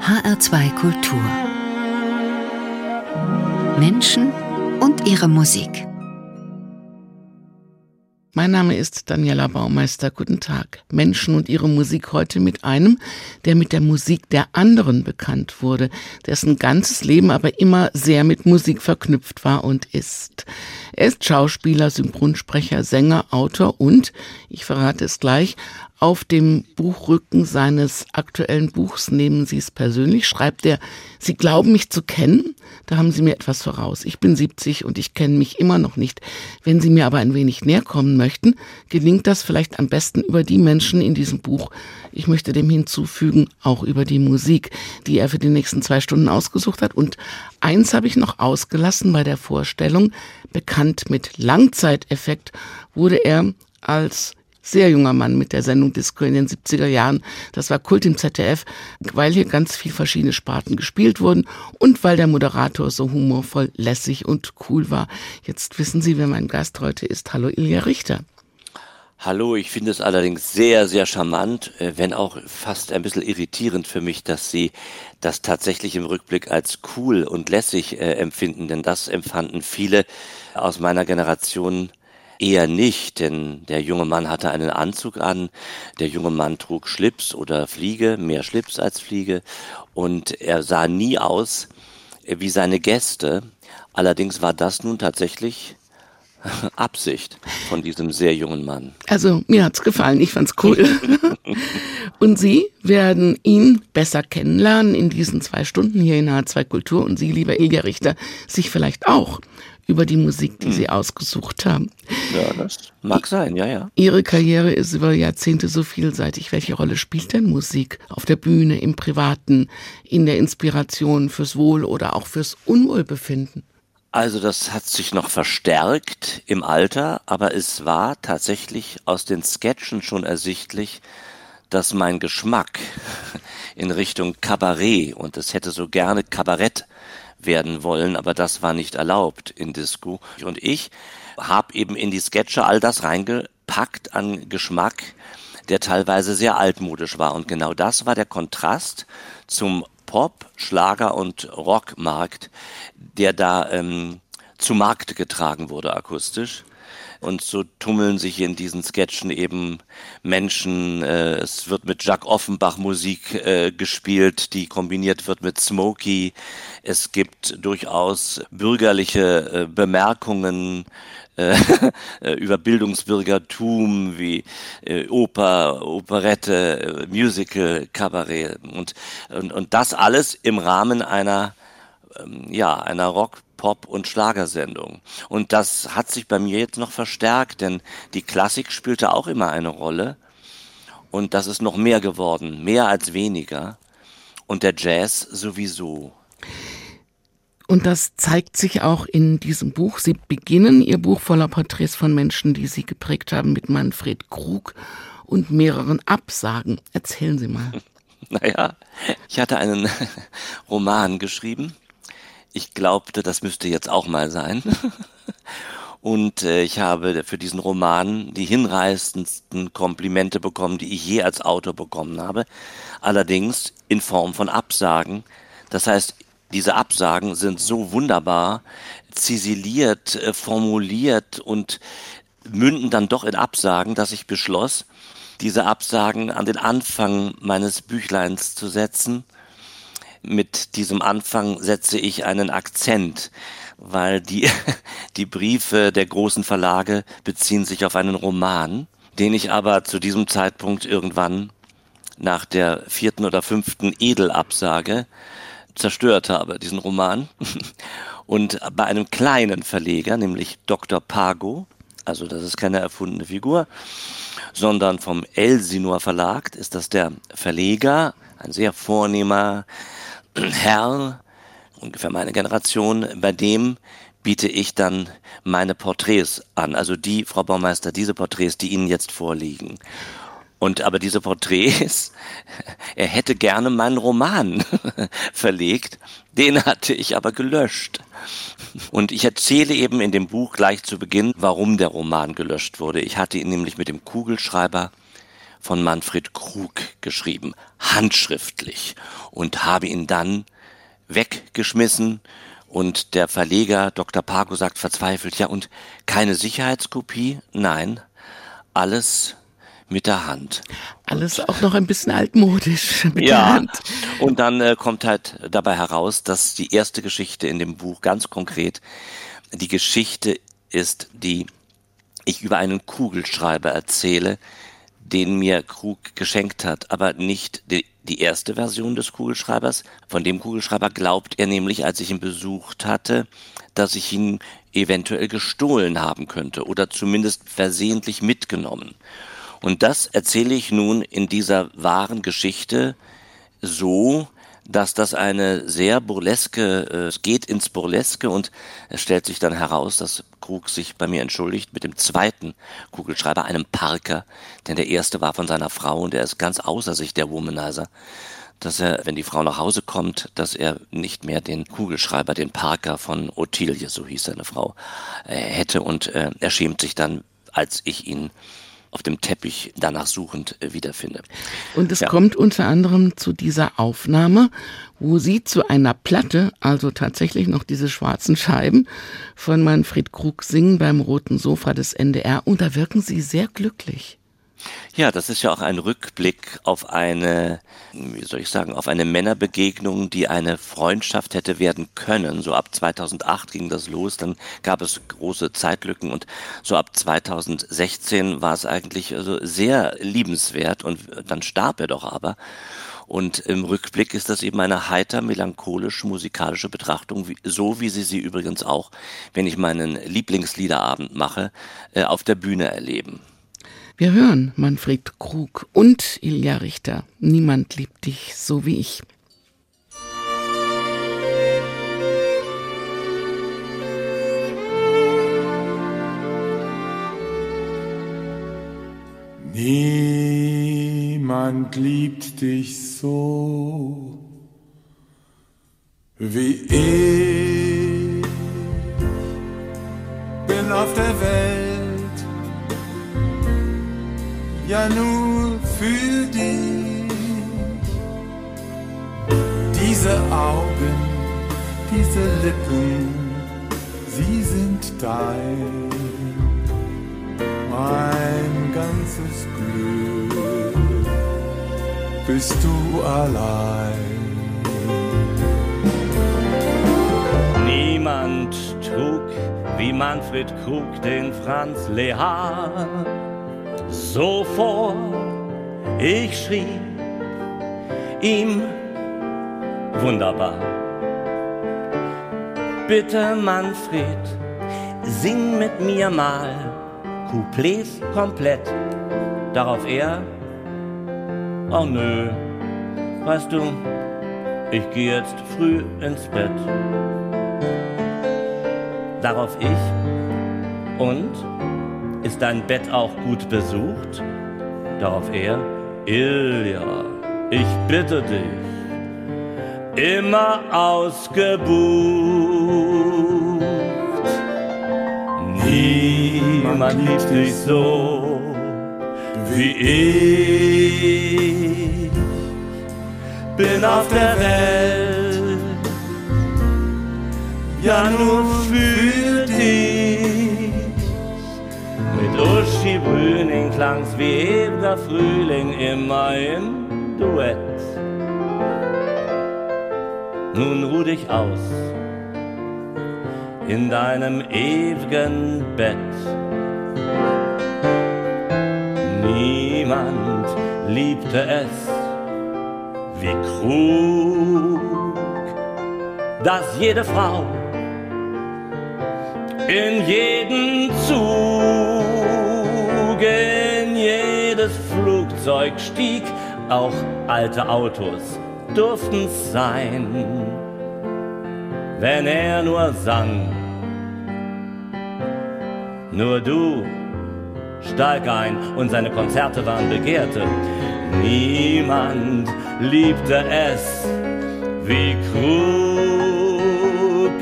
HR2 Kultur. Menschen und ihre Musik. Mein Name ist Daniela Baumeister. Guten Tag. Menschen und ihre Musik heute mit einem, der mit der Musik der anderen bekannt wurde, dessen ganzes Leben aber immer sehr mit Musik verknüpft war und ist. Er ist Schauspieler, Synchronsprecher, Sänger, Autor und, ich verrate es gleich, auf dem Buchrücken seines aktuellen Buchs, nehmen Sie es persönlich, schreibt er, Sie glauben mich zu kennen? Da haben Sie mir etwas voraus. Ich bin 70 und ich kenne mich immer noch nicht. Wenn Sie mir aber ein wenig näher kommen möchten, gelingt das vielleicht am besten über die Menschen in diesem Buch. Ich möchte dem hinzufügen, auch über die Musik, die er für die nächsten zwei Stunden ausgesucht hat. Und eins habe ich noch ausgelassen bei der Vorstellung. Bekannt mit Langzeiteffekt wurde er als sehr junger Mann mit der Sendung Disco in den 70er Jahren. Das war Kult im ZDF, weil hier ganz viel verschiedene Sparten gespielt wurden und weil der Moderator so humorvoll, lässig und cool war. Jetzt wissen Sie, wer mein Gast heute ist. Hallo Ilja Richter. Hallo, ich finde es allerdings sehr, sehr charmant, äh, wenn auch fast ein bisschen irritierend für mich, dass Sie das tatsächlich im Rückblick als cool und lässig äh, empfinden, denn das empfanden viele aus meiner Generation Eher nicht, denn der junge Mann hatte einen Anzug an, der junge Mann trug Schlips oder Fliege, mehr Schlips als Fliege, und er sah nie aus wie seine Gäste. Allerdings war das nun tatsächlich Absicht von diesem sehr jungen Mann. Also mir hat's gefallen, ich fand's cool. und Sie werden ihn besser kennenlernen in diesen zwei Stunden hier in H2 Kultur und Sie, lieber Ilja Richter, sich vielleicht auch über die Musik, die hm. Sie ausgesucht haben. Ja, das mag sein, ja, ja. Ihre Karriere ist über Jahrzehnte so vielseitig. Welche Rolle spielt denn Musik auf der Bühne, im Privaten, in der Inspiration fürs Wohl oder auch fürs Unwohlbefinden? Also das hat sich noch verstärkt im Alter, aber es war tatsächlich aus den Sketchen schon ersichtlich, dass mein Geschmack in Richtung Kabarett und es hätte so gerne Kabarett werden wollen, aber das war nicht erlaubt in Disco. Und ich habe eben in die Sketche all das reingepackt an Geschmack, der teilweise sehr altmodisch war. Und genau das war der Kontrast zum Pop, Schlager und Rockmarkt, der da ähm, zu Markt getragen wurde akustisch. Und so tummeln sich in diesen Sketchen eben Menschen. Äh, es wird mit Jacques Offenbach Musik äh, gespielt, die kombiniert wird mit Smokey. Es gibt durchaus bürgerliche äh, Bemerkungen äh, über Bildungsbürgertum wie äh, Oper, Operette, äh, Musical, Kabarett und, und, und das alles im Rahmen einer ähm, ja, einer Rock Pop- und Schlagersendung. Und das hat sich bei mir jetzt noch verstärkt, denn die Klassik spielte auch immer eine Rolle. Und das ist noch mehr geworden, mehr als weniger. Und der Jazz sowieso. Und das zeigt sich auch in diesem Buch. Sie beginnen Ihr Buch voller Porträts von Menschen, die Sie geprägt haben, mit Manfred Krug und mehreren Absagen. Erzählen Sie mal. Naja, ich hatte einen Roman geschrieben ich glaubte, das müsste jetzt auch mal sein. Und äh, ich habe für diesen Roman die hinreißendsten Komplimente bekommen, die ich je als Autor bekommen habe. Allerdings in Form von Absagen. Das heißt, diese Absagen sind so wunderbar ziseliert, äh, formuliert und münden dann doch in Absagen, dass ich beschloss, diese Absagen an den Anfang meines Büchleins zu setzen mit diesem Anfang setze ich einen Akzent, weil die, die Briefe der großen Verlage beziehen sich auf einen Roman, den ich aber zu diesem Zeitpunkt irgendwann nach der vierten oder fünften Edelabsage zerstört habe, diesen Roman. Und bei einem kleinen Verleger, nämlich Dr. Pago, also das ist keine erfundene Figur, sondern vom Elsinor Verlag ist das der Verleger, ein sehr vornehmer Herr, ungefähr meine Generation, bei dem biete ich dann meine Porträts an. Also die, Frau Baumeister, diese Porträts, die Ihnen jetzt vorliegen. Und aber diese Porträts, er hätte gerne meinen Roman verlegt, den hatte ich aber gelöscht. Und ich erzähle eben in dem Buch gleich zu Beginn, warum der Roman gelöscht wurde. Ich hatte ihn nämlich mit dem Kugelschreiber von Manfred Krug geschrieben, handschriftlich. und habe ihn dann weggeschmissen und der Verleger Dr. Pargo sagt verzweifelt, ja und keine Sicherheitskopie? Nein, alles mit der Hand. Alles auch noch ein bisschen altmodisch mit ja, der Hand. Und dann äh, kommt halt dabei heraus, dass die erste Geschichte in dem Buch ganz konkret die Geschichte ist, die ich über einen Kugelschreiber erzähle, den mir Krug geschenkt hat, aber nicht die, die erste Version des Kugelschreibers. Von dem Kugelschreiber glaubt er nämlich, als ich ihn besucht hatte, dass ich ihn eventuell gestohlen haben könnte oder zumindest versehentlich mitgenommen. Und das erzähle ich nun in dieser wahren Geschichte so, dass das eine sehr burleske, äh, es geht ins Burleske und es stellt sich dann heraus, dass Krug sich bei mir entschuldigt mit dem zweiten Kugelschreiber, einem Parker, denn der erste war von seiner Frau und er ist ganz außer sich, der Womanizer dass er, wenn die Frau nach Hause kommt, dass er nicht mehr den Kugelschreiber, den Parker von Ottilie, so hieß seine Frau, äh, hätte und äh, er schämt sich dann, als ich ihn auf dem Teppich danach suchend äh, wiederfinde. Und es ja. kommt unter anderem zu dieser Aufnahme, wo Sie zu einer Platte, also tatsächlich noch diese schwarzen Scheiben von Manfred Krug singen beim roten Sofa des NDR und da wirken Sie sehr glücklich. Ja, das ist ja auch ein Rückblick auf eine, wie soll ich sagen, auf eine Männerbegegnung, die eine Freundschaft hätte werden können. So ab 2008 ging das los, dann gab es große Zeitlücken und so ab 2016 war es eigentlich also sehr liebenswert und dann starb er doch aber. Und im Rückblick ist das eben eine heiter melancholisch musikalische Betrachtung, so wie sie sie übrigens auch, wenn ich meinen Lieblingsliederabend mache, äh, auf der Bühne erleben. Wir hören Manfred Krug und Ilja Richter. Niemand liebt dich so wie ich. Niemand liebt dich so wie ich. Bin auf der Welt ja nur für dich. Diese Augen, diese Lippen, sie sind dein, mein ganzes Glück, bist du allein. Niemand trug wie Manfred Krug den Franz Lehar so vor. Ich schrieb ihm wunderbar. Bitte Manfred, sing mit mir mal Couplets komplett. Darauf er, oh nö, weißt du, ich geh jetzt früh ins Bett. Darauf ich und ist dein Bett auch gut besucht? Darauf er, Ilja, ich bitte dich, immer ausgebucht. Niemand liebt dich so wie ich. Bin auf der Welt ja nur für Uschi Brüning klang's wie ewiger Frühling immer im Duett. Nun ruh dich aus in deinem ewigen Bett. Niemand liebte es wie Krug, dass jede Frau in jeden Zug Flugzeug stieg, auch alte Autos durften's sein, wenn er nur sang. Nur du steig ein und seine Konzerte waren begehrte. Niemand liebte es wie Krug,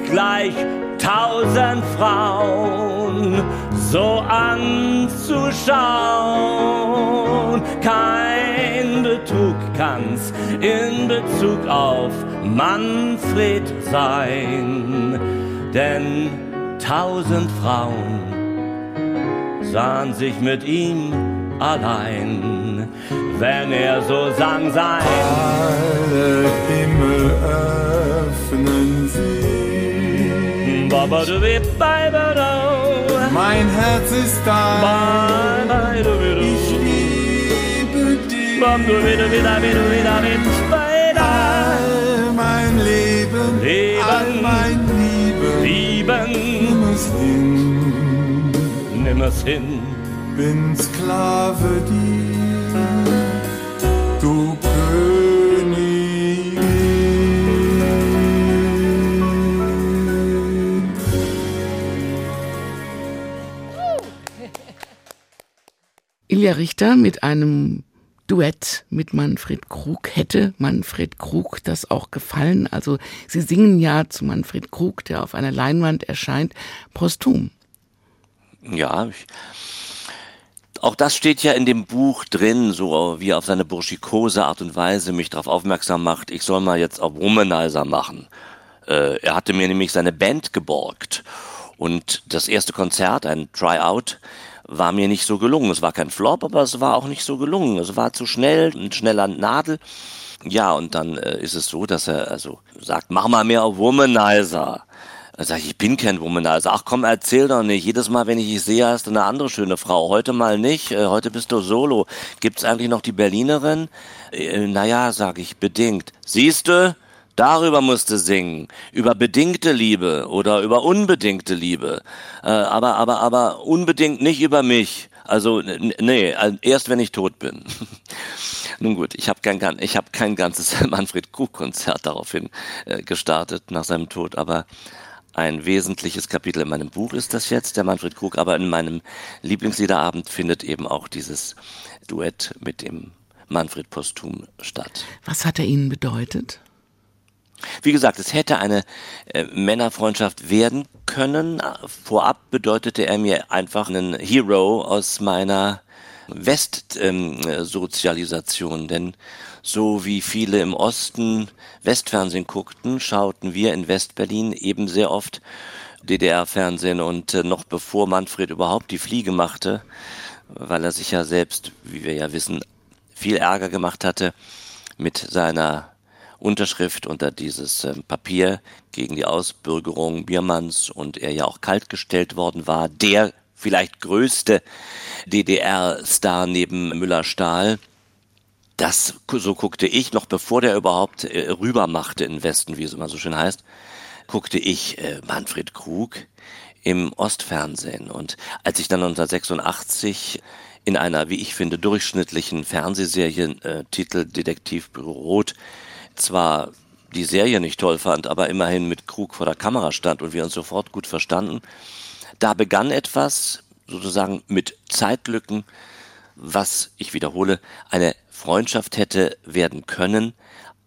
gleich tausend Frauen so anzuschauen. Kein Betrug kann's in Bezug auf Manfred sein. Denn tausend Frauen sahen sich mit ihm allein, wenn er so sang sein. Alle Himmel öffnen sich. Baba du bip, bye, ba, do. Mein Herz ist dein. Ich liebe dich. All mein Leben, Leben. all mein Liebe, Lieben, nimm es hin. nimm es hin. Bin Sklave dir, Ilja Richter mit einem Duett mit Manfred Krug. Hätte Manfred Krug das auch gefallen? Also Sie singen ja zu Manfred Krug, der auf einer Leinwand erscheint, posthum. Ja, ich, auch das steht ja in dem Buch drin, so wie er auf seine burschikose Art und Weise mich darauf aufmerksam macht, ich soll mal jetzt auch Womanizer machen. Äh, er hatte mir nämlich seine Band geborgt. Und das erste Konzert, ein Tryout, war mir nicht so gelungen. Es war kein Flop, aber es war auch nicht so gelungen. Es war zu schnell, ein schneller Nadel. Ja, und dann äh, ist es so, dass er also sagt, mach mal mehr Womanizer. Dann sag ich, ich bin kein Womanizer. Ach komm, erzähl doch nicht. Jedes Mal, wenn ich dich sehe, hast du eine andere schöne Frau. Heute mal nicht. Äh, heute bist du solo. Gibt's eigentlich noch die Berlinerin? Äh, naja, sag ich, bedingt. Siehste? Darüber musst du singen. Über bedingte Liebe oder über unbedingte Liebe. Äh, aber, aber, aber unbedingt nicht über mich. Also, nee, äh, erst wenn ich tot bin. Nun gut, ich habe kein, ich hab kein ganzes Manfred Krug-Konzert daraufhin äh, gestartet nach seinem Tod, aber ein wesentliches Kapitel in meinem Buch ist das jetzt, der Manfred Krug, aber in meinem Lieblingsliederabend findet eben auch dieses Duett mit dem Manfred Posthum statt. Was hat er Ihnen bedeutet? Wie gesagt, es hätte eine äh, Männerfreundschaft werden können. Vorab bedeutete er mir einfach einen Hero aus meiner Westsozialisation, ähm, denn so wie viele im Osten Westfernsehen guckten, schauten wir in Westberlin eben sehr oft DDR-Fernsehen und äh, noch bevor Manfred überhaupt die Fliege machte, weil er sich ja selbst, wie wir ja wissen, viel Ärger gemacht hatte mit seiner Unterschrift unter dieses ähm, Papier gegen die Ausbürgerung Biermanns und er ja auch kaltgestellt worden war, der vielleicht größte DDR-Star neben Müller-Stahl. Das, so guckte ich, noch bevor der überhaupt äh, rüber machte in Westen, wie es immer so schön heißt, guckte ich äh, Manfred Krug im Ostfernsehen. Und als ich dann 1986 in einer, wie ich finde, durchschnittlichen Fernsehserie, äh, Titel Detektivbüro Rot, zwar die Serie nicht toll fand, aber immerhin mit Krug vor der Kamera stand und wir uns sofort gut verstanden, da begann etwas sozusagen mit Zeitlücken, was, ich wiederhole, eine Freundschaft hätte werden können,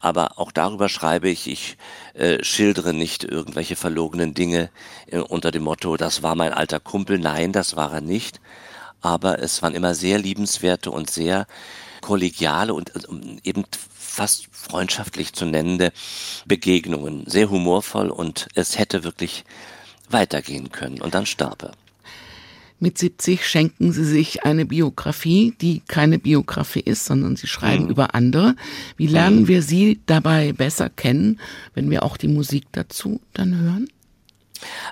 aber auch darüber schreibe ich, ich äh, schildere nicht irgendwelche verlogenen Dinge äh, unter dem Motto, das war mein alter Kumpel. Nein, das war er nicht. Aber es waren immer sehr liebenswerte und sehr kollegiale und äh, eben fast freundschaftlich zu nennende Begegnungen. Sehr humorvoll und es hätte wirklich weitergehen können. Und dann starb er. Mit 70 schenken Sie sich eine Biografie, die keine Biografie ist, sondern Sie schreiben über andere. Wie lernen wir Sie dabei besser kennen, wenn wir auch die Musik dazu dann hören?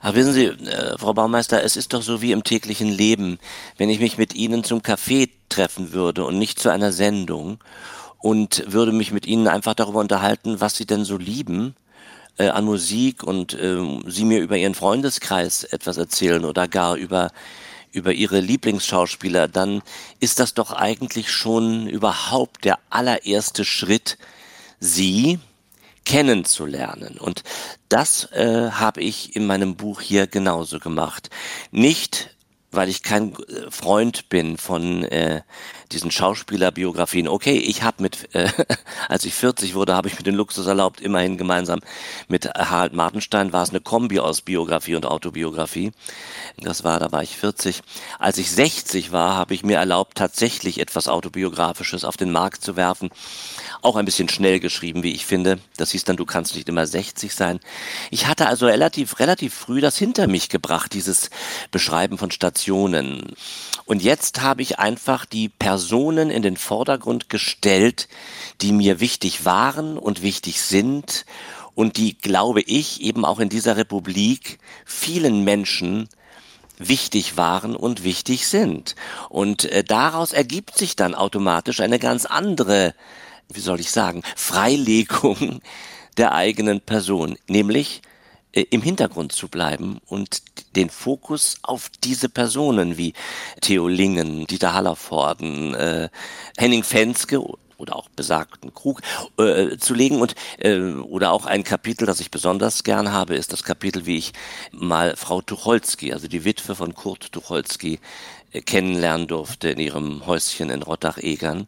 Aber wissen Sie, äh, Frau Baumeister, es ist doch so wie im täglichen Leben. Wenn ich mich mit Ihnen zum Café treffen würde und nicht zu einer Sendung und würde mich mit Ihnen einfach darüber unterhalten, was Sie denn so lieben äh, an Musik und äh, Sie mir über Ihren Freundeskreis etwas erzählen oder gar über über ihre Lieblingsschauspieler, dann ist das doch eigentlich schon überhaupt der allererste Schritt, sie kennenzulernen. Und das äh, habe ich in meinem Buch hier genauso gemacht. Nicht weil ich kein Freund bin von äh, diesen Schauspielerbiografien. Okay, ich habe mit, äh, als ich 40 wurde, habe ich mir den Luxus erlaubt, immerhin gemeinsam mit Harald Martenstein war es eine Kombi aus Biografie und Autobiografie. Das war, da war ich 40. Als ich 60 war, habe ich mir erlaubt, tatsächlich etwas Autobiografisches auf den Markt zu werfen. Auch ein bisschen schnell geschrieben, wie ich finde. Das hieß dann, du kannst nicht immer 60 sein. Ich hatte also relativ, relativ früh das hinter mich gebracht, dieses Beschreiben von Stationen. Und jetzt habe ich einfach die Personen in den Vordergrund gestellt, die mir wichtig waren und wichtig sind und die, glaube ich, eben auch in dieser Republik vielen Menschen wichtig waren und wichtig sind. Und äh, daraus ergibt sich dann automatisch eine ganz andere, wie soll ich sagen, Freilegung der eigenen Person, nämlich im Hintergrund zu bleiben und den Fokus auf diese Personen wie Theo Lingen, Dieter Hallervorden, äh, Henning Fenske oder auch besagten Krug äh, zu legen. Und äh, oder auch ein Kapitel, das ich besonders gern habe, ist das Kapitel, wie ich mal Frau Tucholsky, also die Witwe von Kurt Tucholsky, äh, kennenlernen durfte in ihrem Häuschen in Rottach-Egern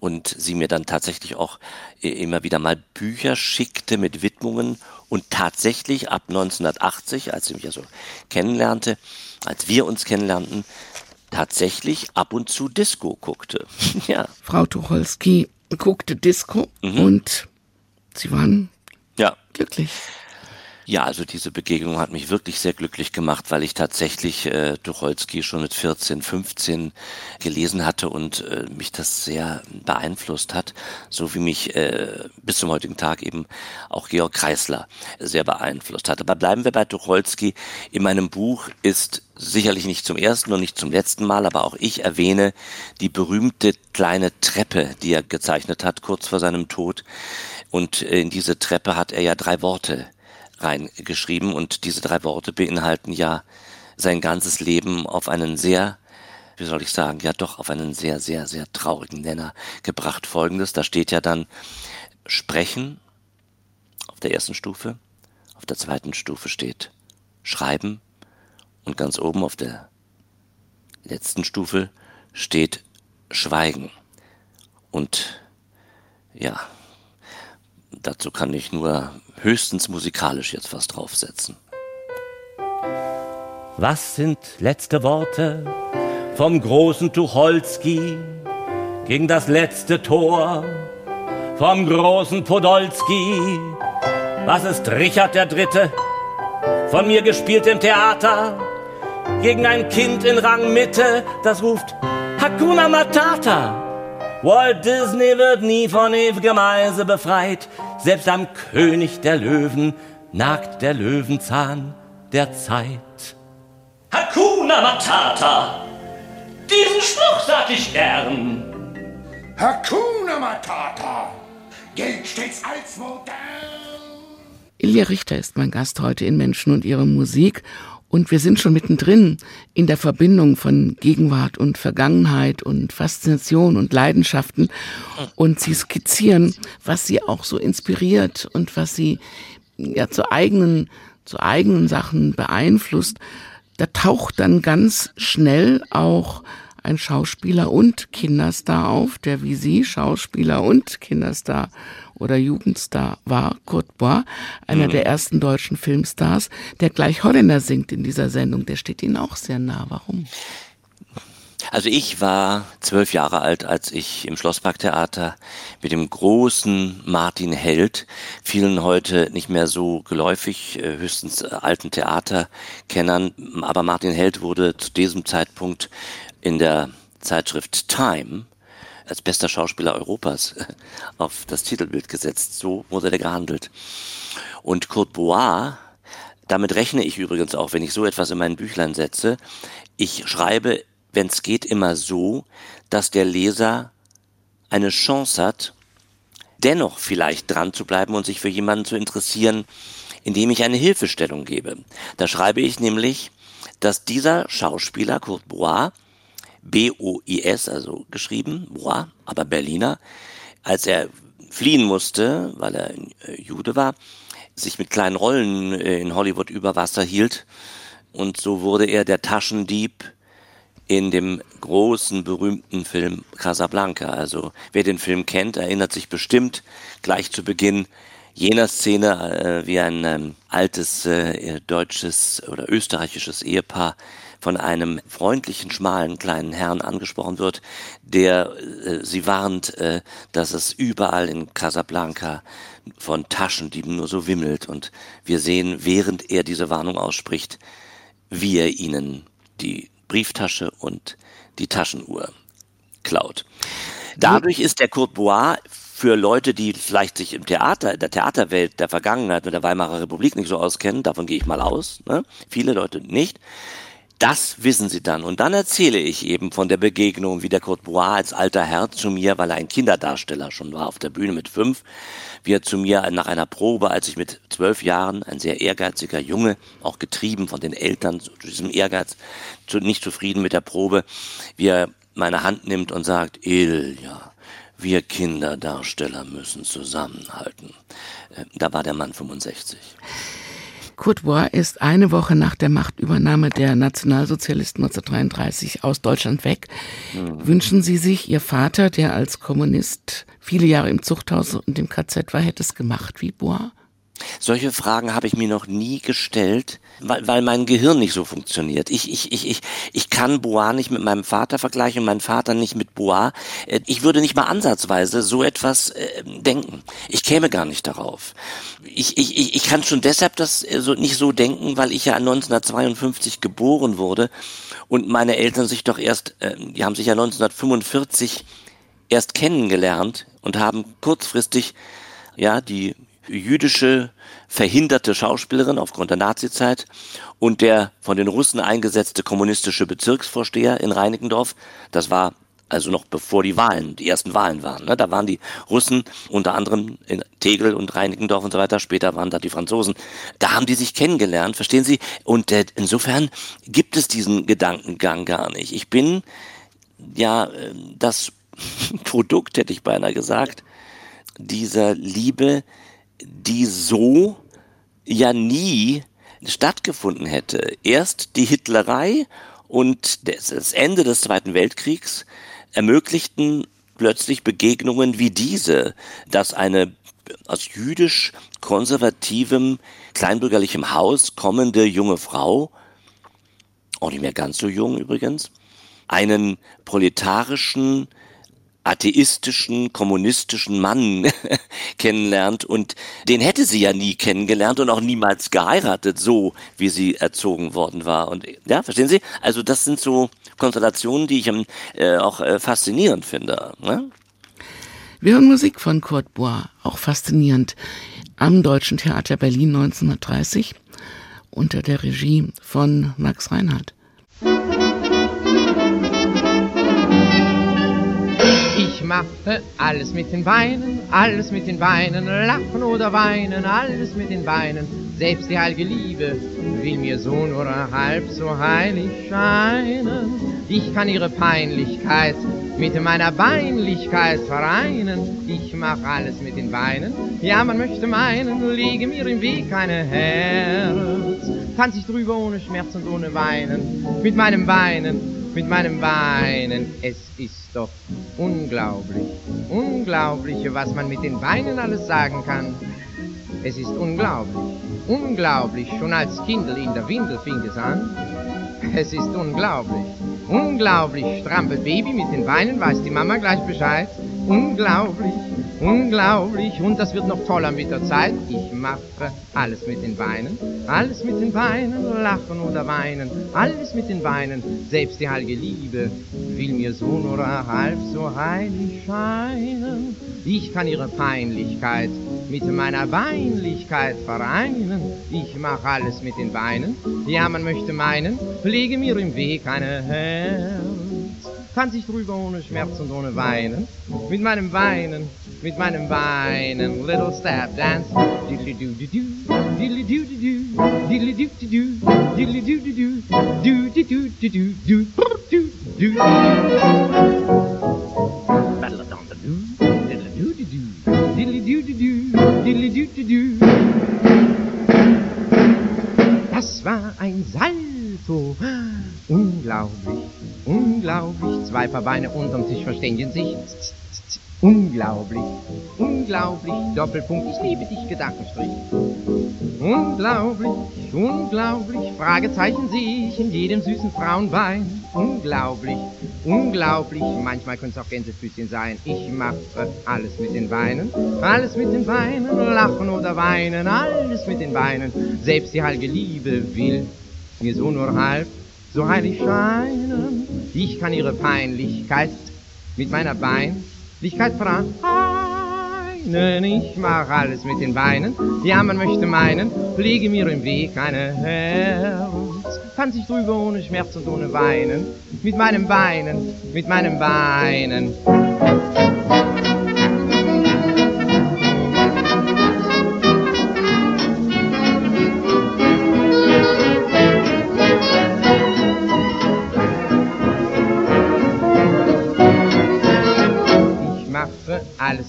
und sie mir dann tatsächlich auch äh, immer wieder mal Bücher schickte mit Widmungen und tatsächlich ab 1980, als sie mich also kennenlernte, als wir uns kennenlernten, tatsächlich ab und zu Disco guckte. ja. Frau Tucholsky guckte Disco mhm. und Sie waren ja. glücklich. Ja, also diese Begegnung hat mich wirklich sehr glücklich gemacht, weil ich tatsächlich äh, Tucholsky schon mit 14, 15 gelesen hatte und äh, mich das sehr beeinflusst hat, so wie mich äh, bis zum heutigen Tag eben auch Georg Kreisler sehr beeinflusst hat. Aber bleiben wir bei Tucholsky. In meinem Buch ist sicherlich nicht zum ersten und nicht zum letzten Mal, aber auch ich erwähne die berühmte kleine Treppe, die er gezeichnet hat, kurz vor seinem Tod. Und in diese Treppe hat er ja drei Worte reingeschrieben und diese drei Worte beinhalten ja sein ganzes Leben auf einen sehr, wie soll ich sagen, ja doch auf einen sehr, sehr, sehr traurigen Nenner gebracht. Folgendes, da steht ja dann sprechen auf der ersten Stufe, auf der zweiten Stufe steht schreiben und ganz oben auf der letzten Stufe steht schweigen. Und ja, dazu kann ich nur höchstens musikalisch jetzt was draufsetzen. Was sind letzte Worte vom großen Tucholsky gegen das letzte Tor vom großen Podolski? Was ist Richard der Dritte von mir gespielt im Theater gegen ein Kind in Rang Mitte, das ruft Hakuna Matata? Walt Disney wird nie von ewigem Eise befreit. Selbst am König der Löwen nagt der Löwenzahn der Zeit. Hakuna Matata! Diesen Spruch sag ich gern. Hakuna Matata! Gilt stets als modern. Ilja Richter ist mein Gast heute in Menschen und ihre Musik und wir sind schon mittendrin in der Verbindung von Gegenwart und Vergangenheit und Faszination und Leidenschaften. Und sie skizzieren, was sie auch so inspiriert und was sie ja zu eigenen, zu eigenen Sachen beeinflusst. Da taucht dann ganz schnell auch ein Schauspieler und Kinderstar auf, der wie Sie Schauspieler und Kinderstar oder Jugendstar war, Kurt Bois, einer mhm. der ersten deutschen Filmstars, der gleich Holländer singt in dieser Sendung. Der steht Ihnen auch sehr nah. Warum? Also ich war zwölf Jahre alt, als ich im Schlossparktheater mit dem großen Martin Held, vielen heute nicht mehr so geläufig, äh, höchstens alten Theaterkennern, aber Martin Held wurde zu diesem Zeitpunkt in der Zeitschrift Time als bester Schauspieler Europas auf das Titelbild gesetzt. So wurde er gehandelt. Und Kurt Bois, damit rechne ich übrigens auch, wenn ich so etwas in mein Büchlein setze. Ich schreibe, wenn es geht, immer so, dass der Leser eine Chance hat, dennoch vielleicht dran zu bleiben und sich für jemanden zu interessieren, indem ich eine Hilfestellung gebe. Da schreibe ich nämlich, dass dieser Schauspieler Kurt Bois B-O-I-S, also geschrieben, Bois, aber Berliner, als er fliehen musste, weil er äh, Jude war, sich mit kleinen Rollen äh, in Hollywood über Wasser hielt. Und so wurde er der Taschendieb in dem großen, berühmten Film Casablanca. Also wer den Film kennt, erinnert sich bestimmt gleich zu Beginn jener Szene, äh, wie ein ähm, altes äh, deutsches oder österreichisches Ehepaar von einem freundlichen, schmalen kleinen Herrn angesprochen wird, der äh, sie warnt, äh, dass es überall in Casablanca von Taschendieben nur so wimmelt. Und wir sehen, während er diese Warnung ausspricht, wie er ihnen die Brieftasche und die Taschenuhr klaut. Dadurch ist der Kurt für Leute, die vielleicht sich im Theater, in der Theaterwelt der Vergangenheit mit der Weimarer Republik nicht so auskennen, davon gehe ich mal aus, ne? viele Leute nicht, das wissen sie dann. Und dann erzähle ich eben von der Begegnung, wie der Kurt Bois als alter Herr zu mir, weil er ein Kinderdarsteller schon war auf der Bühne mit fünf, wie er zu mir nach einer Probe, als ich mit zwölf Jahren, ein sehr ehrgeiziger Junge, auch getrieben von den Eltern zu diesem Ehrgeiz, nicht zufrieden mit der Probe, wie er meine Hand nimmt und sagt, Ilja, wir Kinderdarsteller müssen zusammenhalten. Äh, da war der Mann 65. Kurt Bois ist eine Woche nach der Machtübernahme der Nationalsozialisten 1933 aus Deutschland weg. Mhm. Wünschen Sie sich, Ihr Vater, der als Kommunist viele Jahre im Zuchthaus und im KZ war, hätte es gemacht wie Bois? Solche Fragen habe ich mir noch nie gestellt, weil, weil mein Gehirn nicht so funktioniert. Ich, ich, ich, ich, ich kann Bois nicht mit meinem Vater vergleichen und meinen Vater nicht mit Bois. Äh, ich würde nicht mal ansatzweise so etwas äh, denken. Ich käme gar nicht darauf. Ich, ich, ich, ich kann schon deshalb das äh, so nicht so denken, weil ich ja 1952 geboren wurde und meine Eltern sich doch erst, äh, die haben sich ja 1945 erst kennengelernt und haben kurzfristig ja die jüdische verhinderte Schauspielerin aufgrund der Nazizeit und der von den Russen eingesetzte kommunistische Bezirksvorsteher in Reinickendorf. Das war also noch bevor die Wahlen, die ersten Wahlen waren. Ne? Da waren die Russen unter anderem in Tegel und Reinickendorf und so weiter. Später waren da die Franzosen. Da haben die sich kennengelernt, verstehen Sie? Und äh, insofern gibt es diesen Gedankengang gar nicht. Ich bin ja äh, das Produkt, hätte ich beinahe gesagt, dieser Liebe, die so ja nie stattgefunden hätte. Erst die Hitlerei und das Ende des Zweiten Weltkriegs ermöglichten plötzlich Begegnungen wie diese, dass eine aus jüdisch konservativem, kleinbürgerlichem Haus kommende junge Frau, auch nicht mehr ganz so jung übrigens, einen proletarischen atheistischen, kommunistischen Mann kennenlernt und den hätte sie ja nie kennengelernt und auch niemals geheiratet, so wie sie erzogen worden war. Und ja, verstehen Sie? Also das sind so Konstellationen, die ich äh, auch äh, faszinierend finde. Ne? Wir hören Musik von Kurt Bois, auch faszinierend, am Deutschen Theater Berlin 1930 unter der Regie von Max Reinhardt. Mache alles mit den Beinen, alles mit den Beinen, lachen oder weinen, alles mit den Beinen. Selbst die heilige Liebe will mir so nur halb so heilig scheinen. Ich kann ihre Peinlichkeit mit meiner Beinlichkeit vereinen. Ich mach alles mit den Beinen, ja man möchte meinen, lege mir im Weg ein Herz. Tanz ich drüber ohne Schmerz und ohne Weinen, mit meinem Beinen mit meinem Beinen. Es ist doch unglaublich, unglaublich, was man mit den Beinen alles sagen kann. Es ist unglaublich, unglaublich, schon als Kindel in der Windel fing es an. Es ist unglaublich, unglaublich, strampelt Baby mit den Beinen, weiß die Mama gleich Bescheid. Unglaublich, unglaublich, und das wird noch toller mit der Zeit. Ich mache alles mit den Beinen, alles mit den Beinen, lachen oder weinen, alles mit den Beinen. Selbst die heilige Liebe will mir so nur halb so heilig scheinen. Ich kann ihre Peinlichkeit mit meiner Weinlichkeit vereinen. Ich mach alles mit den Beinen, ja man möchte meinen, lege mir im Weg eine Herz tanz ich drüber ohne Schmerz und ohne Weinen. Mit meinem Weinen, mit meinem Weinen. Little step dance. Diddly doo doo doo. Diddly doo doo doo. Diddly doo doo doo. Diddly doo doo doo. Doo doo doo doo doo. Doo doo doo. Battle of. Das war ein Salto. Unglaublich unglaublich. Zwei Paar Beine unterm Tisch verständigen sich. Unglaublich, unglaublich, Doppelpunkt, ich liebe dich, Gedankenstrich. Unglaublich, unglaublich, Fragezeichen sehe ich in jedem süßen Frauenbein. Unglaublich, unglaublich, manchmal könnte es auch Gänsefüßchen sein. Ich mache alles mit den Beinen, alles mit den Beinen, lachen oder weinen, alles mit den Beinen. Selbst die heilige Liebe will mir so nur halb so heilig scheinen. Ich kann ihre Peinlichkeit mit meiner Bein Lichkeit vereinen. Ich mach alles mit den Beinen, ja man möchte meinen, lege mir im Weg eine Herz. Tanz ich drüber ohne Schmerz und ohne Weinen, mit meinen Beinen, mit meinen Beinen.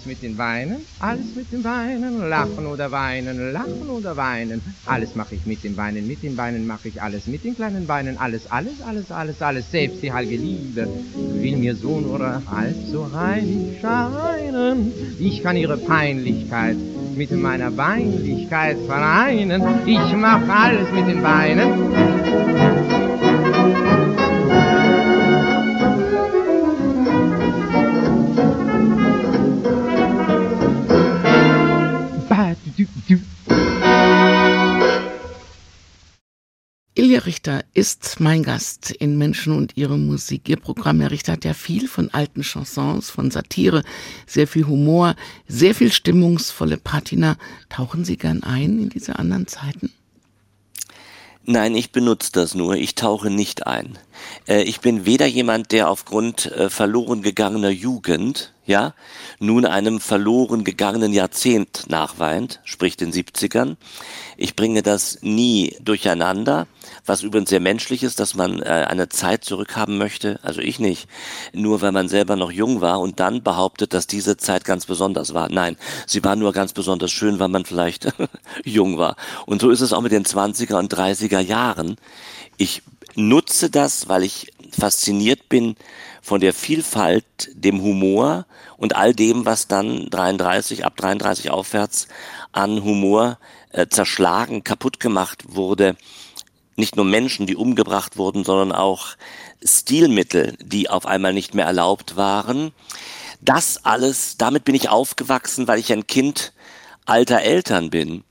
Mit den Beinen, alles mit den Beinen, lachen oder weinen, lachen oder weinen. Alles mache ich mit den Beinen, mit den Beinen mache ich alles, mit den kleinen Beinen, alles, alles, alles, alles, alles. Selbst die heilige Liebe will mir so nur halb so heilig scheinen. Ich kann ihre Peinlichkeit mit meiner Beinlichkeit vereinen. Ich mache alles mit den Beinen. Ilja Richter ist mein Gast in Menschen und ihre Musik. Ihr Programm, Herr Richter, hat ja viel von alten Chansons, von Satire, sehr viel Humor, sehr viel stimmungsvolle Patina. Tauchen Sie gern ein in diese anderen Zeiten? Nein, ich benutze das nur. Ich tauche nicht ein. Äh, ich bin weder jemand, der aufgrund äh, verloren gegangener Jugend, ja, nun einem verloren gegangenen Jahrzehnt nachweint, sprich den 70ern. Ich bringe das nie durcheinander was übrigens sehr menschlich ist, dass man äh, eine Zeit zurückhaben möchte, also ich nicht, nur weil man selber noch jung war und dann behauptet, dass diese Zeit ganz besonders war. Nein, sie war nur ganz besonders schön, weil man vielleicht jung war. Und so ist es auch mit den 20er und 30er Jahren. Ich nutze das, weil ich fasziniert bin von der Vielfalt, dem Humor und all dem, was dann 33, ab 33 aufwärts an Humor äh, zerschlagen, kaputt gemacht wurde nicht nur Menschen, die umgebracht wurden, sondern auch Stilmittel, die auf einmal nicht mehr erlaubt waren. Das alles, damit bin ich aufgewachsen, weil ich ein Kind alter Eltern bin,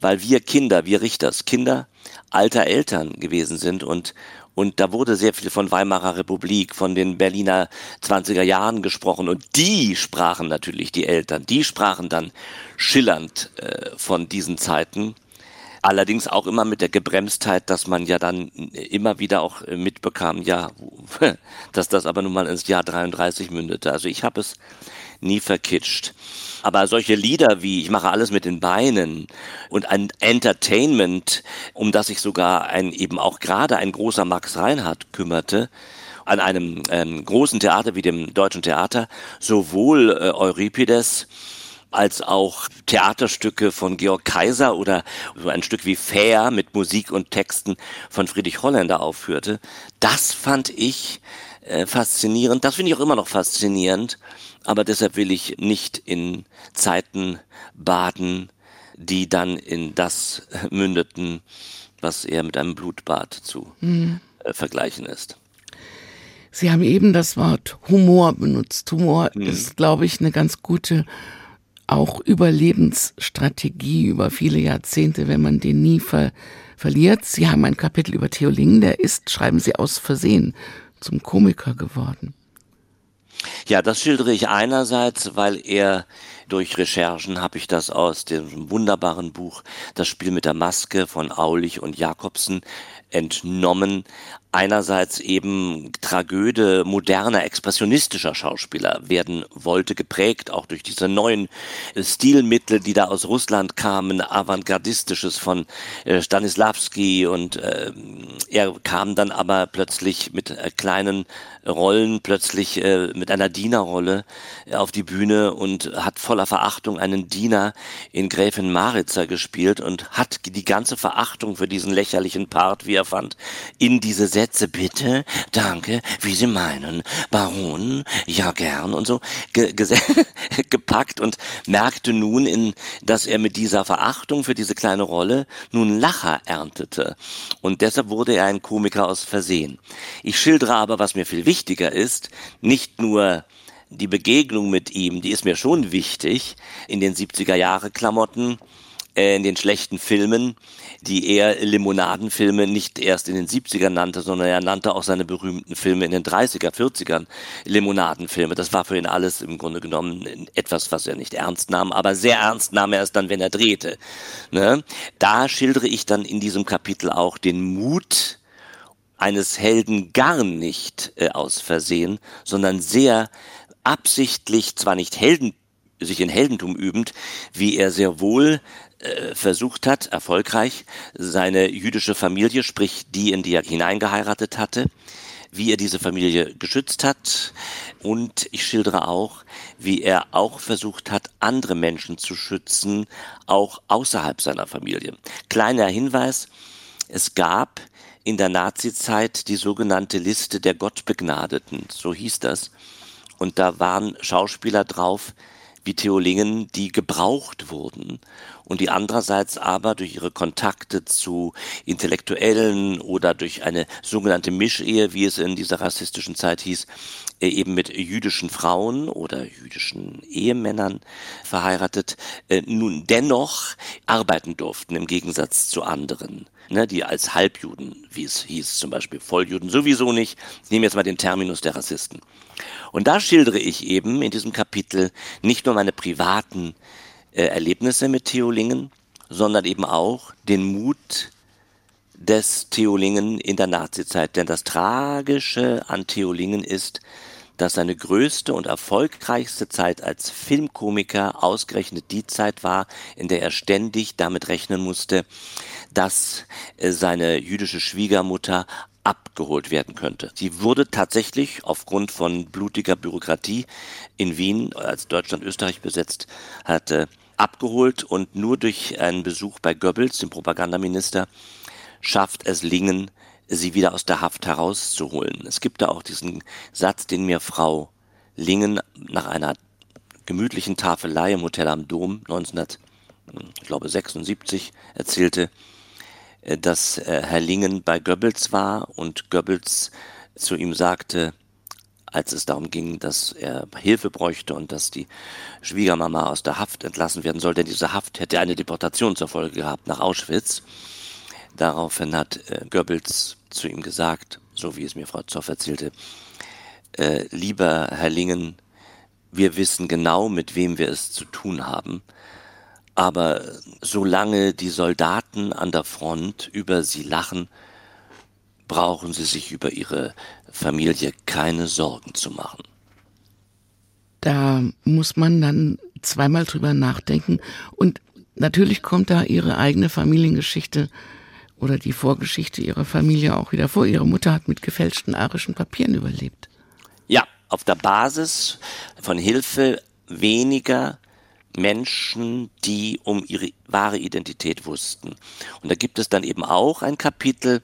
weil wir Kinder, wir Richters, Kinder alter Eltern gewesen sind und und da wurde sehr viel von Weimarer Republik, von den Berliner 20er Jahren gesprochen. Und die sprachen natürlich, die Eltern, die sprachen dann schillernd äh, von diesen Zeiten. Allerdings auch immer mit der Gebremstheit, dass man ja dann immer wieder auch äh, mitbekam, ja, dass das aber nun mal ins Jahr 33 mündete. Also ich habe es nie verkitscht. Aber solche Lieder wie Ich mache alles mit den Beinen und ein Entertainment, um das sich sogar ein eben auch gerade ein großer Max Reinhardt kümmerte, an einem ähm, großen Theater wie dem Deutschen Theater, sowohl äh, Euripides als auch Theaterstücke von Georg Kaiser oder so ein Stück wie Fair mit Musik und Texten von Friedrich Holländer aufführte. Das fand ich äh, faszinierend. Das finde ich auch immer noch faszinierend. Aber deshalb will ich nicht in Zeiten baden, die dann in das mündeten, was eher mit einem Blutbad zu mhm. äh, vergleichen ist. Sie haben eben das Wort Humor benutzt. Humor mhm. ist, glaube ich, eine ganz gute auch Überlebensstrategie über viele Jahrzehnte, wenn man den nie ver verliert. Sie haben ein Kapitel über Theolingen, der ist, schreiben Sie aus Versehen, zum Komiker geworden. Ja, das schildere ich einerseits, weil er durch Recherchen habe ich das aus dem wunderbaren Buch Das Spiel mit der Maske von Aulich und Jakobsen entnommen. Einerseits eben Tragöde moderner, expressionistischer Schauspieler werden wollte, geprägt auch durch diese neuen Stilmittel, die da aus Russland kamen, avantgardistisches von äh, Stanislavski und äh, er kam dann aber plötzlich mit äh, kleinen Rollen, plötzlich äh, mit einer Dienerrolle auf die Bühne und hat voller voller Verachtung einen Diener in Gräfin Maritzer gespielt und hat die ganze Verachtung für diesen lächerlichen Part, wie er fand, in diese Sätze bitte, danke, wie Sie meinen, Baron, ja gern und so ge gepackt und merkte nun, in, dass er mit dieser Verachtung für diese kleine Rolle nun Lacher erntete. Und deshalb wurde er ein Komiker aus Versehen. Ich schildere aber, was mir viel wichtiger ist, nicht nur die Begegnung mit ihm, die ist mir schon wichtig, in den 70er Jahre Klamotten, in den schlechten Filmen, die er Limonadenfilme nicht erst in den 70ern nannte, sondern er nannte auch seine berühmten Filme in den 30er, 40ern Limonadenfilme. Das war für ihn alles im Grunde genommen etwas, was er nicht ernst nahm, aber sehr ernst nahm er es dann, wenn er drehte. Ne? Da schildere ich dann in diesem Kapitel auch den Mut, eines Helden gar nicht äh, aus Versehen, sondern sehr absichtlich, zwar nicht Helden, sich in Heldentum übend, wie er sehr wohl äh, versucht hat, erfolgreich, seine jüdische Familie, sprich die, in die er hineingeheiratet hatte, wie er diese Familie geschützt hat. Und ich schildere auch, wie er auch versucht hat, andere Menschen zu schützen, auch außerhalb seiner Familie. Kleiner Hinweis, es gab in der Nazizeit die sogenannte Liste der Gottbegnadeten, so hieß das. Und da waren Schauspieler drauf wie Theolingen, die gebraucht wurden und die andererseits aber durch ihre Kontakte zu Intellektuellen oder durch eine sogenannte Mischehe, wie es in dieser rassistischen Zeit hieß, äh, eben mit jüdischen Frauen oder jüdischen Ehemännern verheiratet, äh, nun dennoch arbeiten durften im Gegensatz zu anderen ne, die als Halbjuden, wie es hieß, zum Beispiel Volljuden sowieso nicht. Ich nehme jetzt mal den Terminus der Rassisten. Und da schildere ich eben in diesem Kapitel nicht nur meine privaten äh, Erlebnisse mit Theolingen, sondern eben auch den Mut des Theolingen in der Nazizeit. Denn das Tragische an Theolingen ist, dass seine größte und erfolgreichste Zeit als Filmkomiker ausgerechnet die Zeit war, in der er ständig damit rechnen musste, dass äh, seine jüdische Schwiegermutter abgeholt werden könnte. Sie wurde tatsächlich aufgrund von blutiger Bürokratie in Wien, als Deutschland Österreich besetzt hatte, abgeholt und nur durch einen Besuch bei Goebbels, dem Propagandaminister, schafft es Lingen, sie wieder aus der Haft herauszuholen. Es gibt da auch diesen Satz, den mir Frau Lingen nach einer gemütlichen Tafelei im Hotel am Dom 1976 erzählte, äh, dass äh, Herr Lingen bei Goebbels war und Goebbels zu ihm sagte, als es darum ging, dass er Hilfe bräuchte und dass die Schwiegermama aus der Haft entlassen werden soll, denn diese Haft hätte eine Deportation zur Folge gehabt nach Auschwitz. Daraufhin hat äh, Goebbels zu ihm gesagt, so wie es mir Frau Zoff erzählte, äh, lieber Herr Lingen, wir wissen genau, mit wem wir es zu tun haben. Aber solange die Soldaten an der Front über sie lachen, brauchen sie sich über ihre Familie keine Sorgen zu machen. Da muss man dann zweimal drüber nachdenken. Und natürlich kommt da ihre eigene Familiengeschichte oder die Vorgeschichte ihrer Familie auch wieder vor. Ihre Mutter hat mit gefälschten arischen Papieren überlebt. Ja, auf der Basis von Hilfe weniger Menschen, die um ihre wahre Identität wussten. Und da gibt es dann eben auch ein Kapitel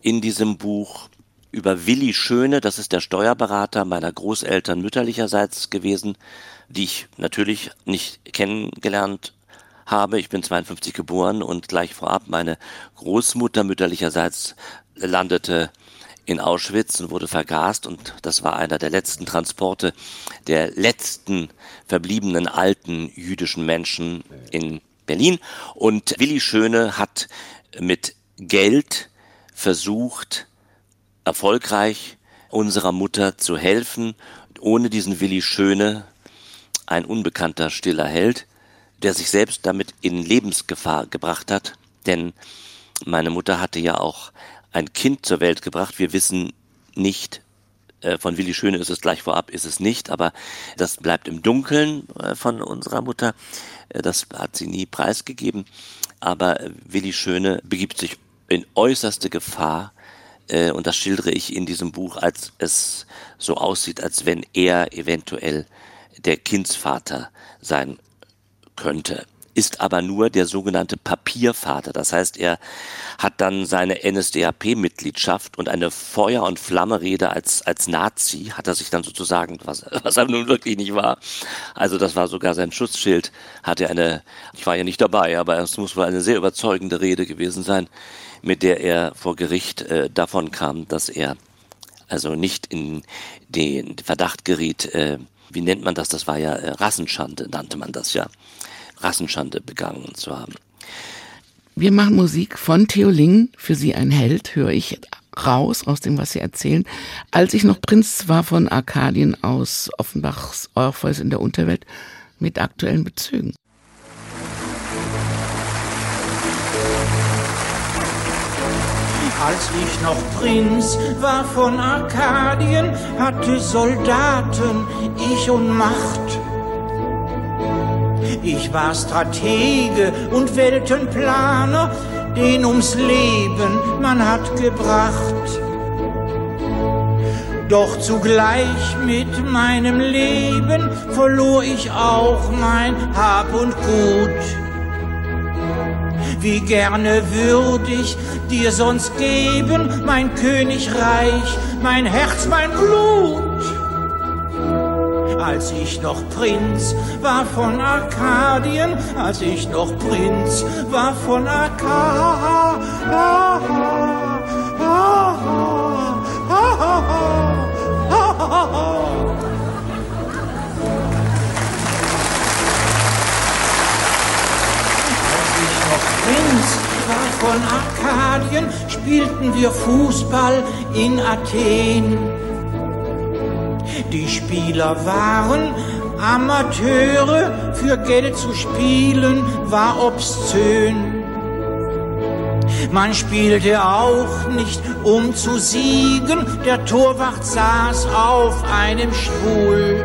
in diesem Buch über Willi Schöne, das ist der Steuerberater meiner Großeltern mütterlicherseits gewesen, die ich natürlich nicht kennengelernt habe. Ich bin 52 geboren und gleich vorab meine Großmutter mütterlicherseits landete in Auschwitz und wurde vergast. Und das war einer der letzten Transporte der letzten verbliebenen alten jüdischen Menschen in Berlin. Und Willi Schöne hat mit Geld versucht, erfolgreich unserer Mutter zu helfen. Ohne diesen Willi Schöne, ein unbekannter stiller Held, der sich selbst damit in Lebensgefahr gebracht hat, denn meine Mutter hatte ja auch ein Kind zur Welt gebracht. Wir wissen nicht, äh, von Willi Schöne ist es gleich vorab, ist es nicht, aber das bleibt im Dunkeln äh, von unserer Mutter. Äh, das hat sie nie preisgegeben. Aber Willi Schöne begibt sich in äußerste Gefahr, und das schildere ich in diesem Buch, als es so aussieht, als wenn er eventuell der Kindsvater sein könnte ist aber nur der sogenannte Papiervater. Das heißt, er hat dann seine NSDAP-Mitgliedschaft und eine Feuer- und Flamme-Rede als, als Nazi hat er sich dann sozusagen, was, was er nun wirklich nicht war. Also das war sogar sein Schutzschild, hatte eine, ich war ja nicht dabei, aber es muss wohl eine sehr überzeugende Rede gewesen sein, mit der er vor Gericht äh, davon kam, dass er also nicht in den Verdacht geriet, äh, wie nennt man das? Das war ja äh, Rassenschande, nannte man das ja. Rassenschande begangen zu haben. Wir machen Musik von Theo Ling, für Sie ein Held, höre ich raus aus dem, was Sie erzählen. Als ich noch Prinz war von Arkadien aus Offenbachs Orpheus in der Unterwelt mit aktuellen Bezügen. Als ich noch Prinz war von Arkadien, hatte Soldaten ich und Macht. Ich war Stratege und Weltenplaner, den ums Leben man hat gebracht. Doch zugleich mit meinem Leben verlor ich auch mein Hab und Gut. Wie gerne würde ich dir sonst geben, mein Königreich, mein Herz, mein Blut als ich noch Prinz war von Arkadien, als ich noch Prinz war von Arkadien. Von Arkadien, spielten wir Fußball in Athen. Die Spieler waren Amateure, für Geld zu spielen war obszön. Man spielte auch nicht, um zu siegen, der Torwart saß auf einem Stuhl.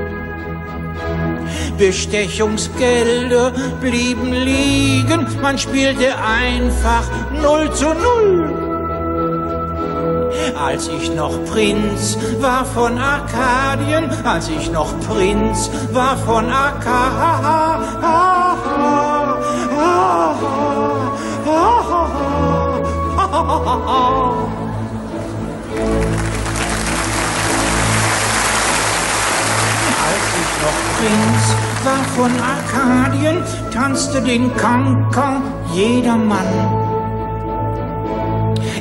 Bestechungsgelder blieben liegen, man spielte einfach null zu null als ich noch Prinz war von Arkadien, als ich noch Prinz war von Arkadien. Noch Prinz war von Arkadien, tanzte den Kankan jedermann.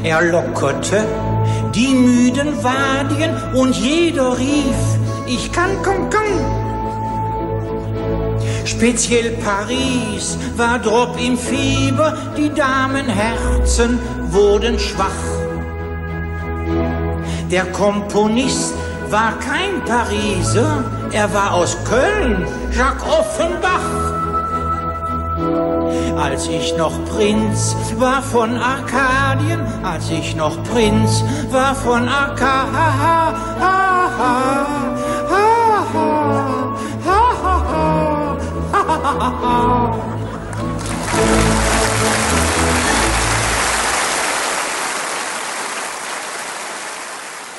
Er lockerte die müden Wadien und jeder rief, ich kann, komm, komm. Speziell Paris war Drop im Fieber, die Damenherzen wurden schwach. Der Komponist war kein Pariser, er war aus Köln, Jacques Offenbach als ich noch Prinz war von Arkadien, als ich noch Prinz war von Arkadien.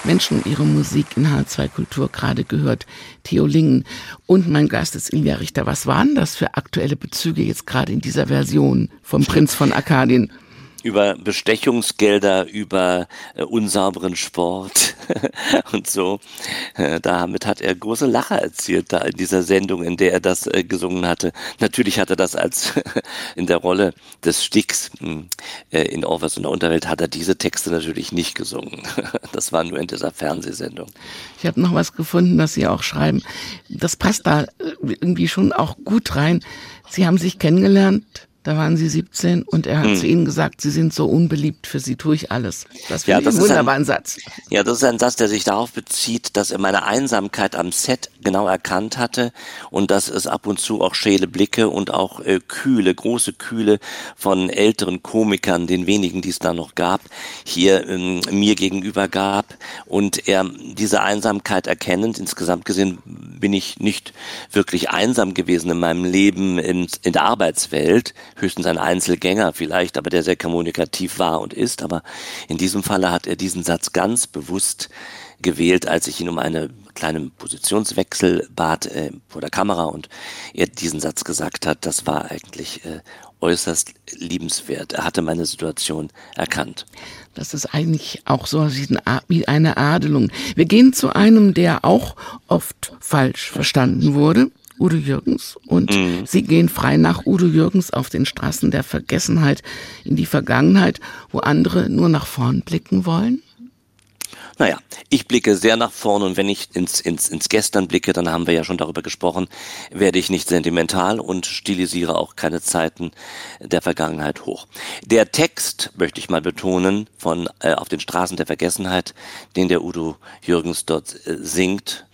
Menschen und ihre Musik in H2 Kultur gerade gehört. Theo Lingen und mein Gast ist Ilja Richter. Was waren das für aktuelle Bezüge jetzt gerade in dieser Version vom Prinz von Arkadien? Über Bestechungsgelder, über äh, unsauberen Sport und so. Äh, damit hat er große Lacher erzielt, da in dieser Sendung, in der er das äh, gesungen hatte. Natürlich hat er das als in der Rolle des Sticks hm, äh, in Orwells und der Unterwelt hat er diese Texte natürlich nicht gesungen. das war nur in dieser Fernsehsendung. Ich habe noch was gefunden, das Sie auch schreiben. Das passt da äh, irgendwie schon auch gut rein. Sie haben sich kennengelernt da waren sie 17 und er hat hm. zu ihnen gesagt, sie sind so unbeliebt, für sie tue ich alles. Das finde ja, ich einen wunderbaren ein, Satz. Ja, das ist ein Satz, der sich darauf bezieht, dass er meine Einsamkeit am Set genau erkannt hatte und dass es ab und zu auch schäle Blicke und auch äh, Kühle, große Kühle von älteren Komikern, den wenigen, die es da noch gab, hier ähm, mir gegenüber gab und er diese Einsamkeit erkennend, insgesamt gesehen bin ich nicht wirklich einsam gewesen in meinem Leben in, in der Arbeitswelt, höchstens ein Einzelgänger vielleicht, aber der sehr kommunikativ war und ist. Aber in diesem Falle hat er diesen Satz ganz bewusst gewählt, als ich ihn um eine kleine Positionswechsel bat äh, vor der Kamera und er diesen Satz gesagt hat, das war eigentlich äh, äußerst liebenswert. Er hatte meine Situation erkannt. Das ist eigentlich auch so wie eine Adelung. Wir gehen zu einem, der auch oft falsch verstanden wurde. Udo Jürgens und mhm. sie gehen frei nach Udo Jürgens auf den Straßen der Vergessenheit in die Vergangenheit, wo andere nur nach vorn blicken wollen? Naja, ich blicke sehr nach vorn und wenn ich ins, ins, ins Gestern blicke, dann haben wir ja schon darüber gesprochen, werde ich nicht sentimental und stilisiere auch keine Zeiten der Vergangenheit hoch. Der Text, möchte ich mal betonen, von äh, Auf den Straßen der Vergessenheit, den der Udo Jürgens dort äh, singt,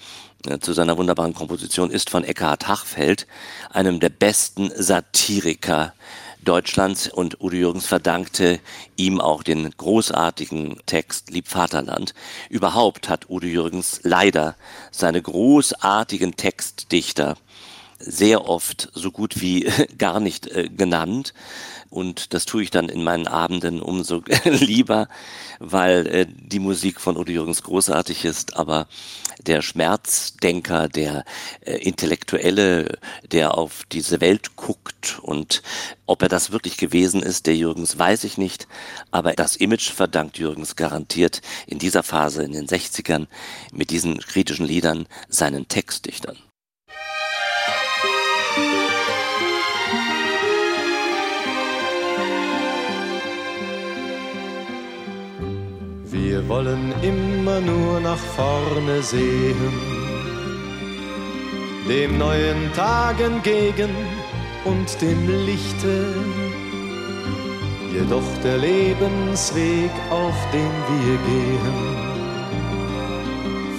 zu seiner wunderbaren Komposition, ist von Eckhard Hachfeld, einem der besten Satiriker Deutschlands und Udo Jürgens verdankte ihm auch den großartigen Text Lieb Vaterland. Überhaupt hat Udo Jürgens leider seine großartigen Textdichter sehr oft so gut wie gar nicht äh, genannt. Und das tue ich dann in meinen Abenden umso lieber, weil äh, die Musik von Udo Jürgens großartig ist, aber der Schmerzdenker, der äh, Intellektuelle, der auf diese Welt guckt und ob er das wirklich gewesen ist, der Jürgens, weiß ich nicht, aber das Image verdankt Jürgens garantiert in dieser Phase in den 60ern mit diesen kritischen Liedern seinen Textdichtern. Wir wollen immer nur nach vorne sehen, dem neuen Tag entgegen und dem Lichte. Jedoch der Lebensweg, auf den wir gehen,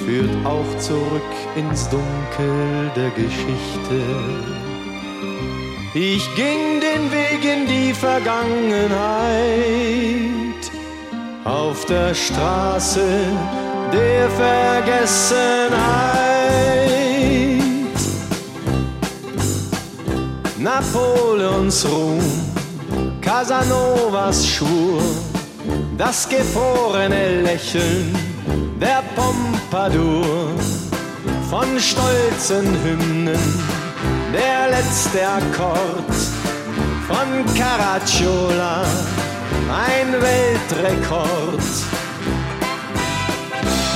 führt auch zurück ins Dunkel der Geschichte. Ich ging den Weg in die Vergangenheit auf der Straße der Vergessenheit. Napoleons Ruhm, Casanovas Schwur, das gefrorene Lächeln der Pompadour, von stolzen Hymnen der letzte Akkord von Caracciola ein Weltrekord.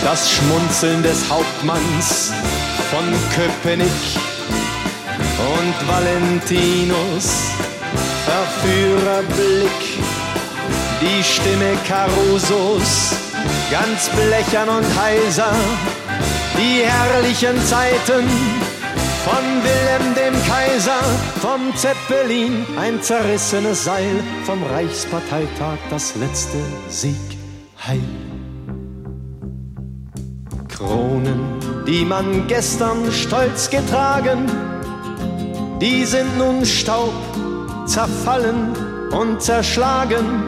Das Schmunzeln des Hauptmanns von Köpenick und Valentinus. Verführerblick, die Stimme Carusos, ganz blechern und heiser, die herrlichen Zeiten von Wilhelm dem Kaiser, vom Zeppelin ein zerrissenes Seil, vom Reichsparteitag das letzte Sieg heil. Kronen, die man gestern stolz getragen, die sind nun Staub, zerfallen und zerschlagen.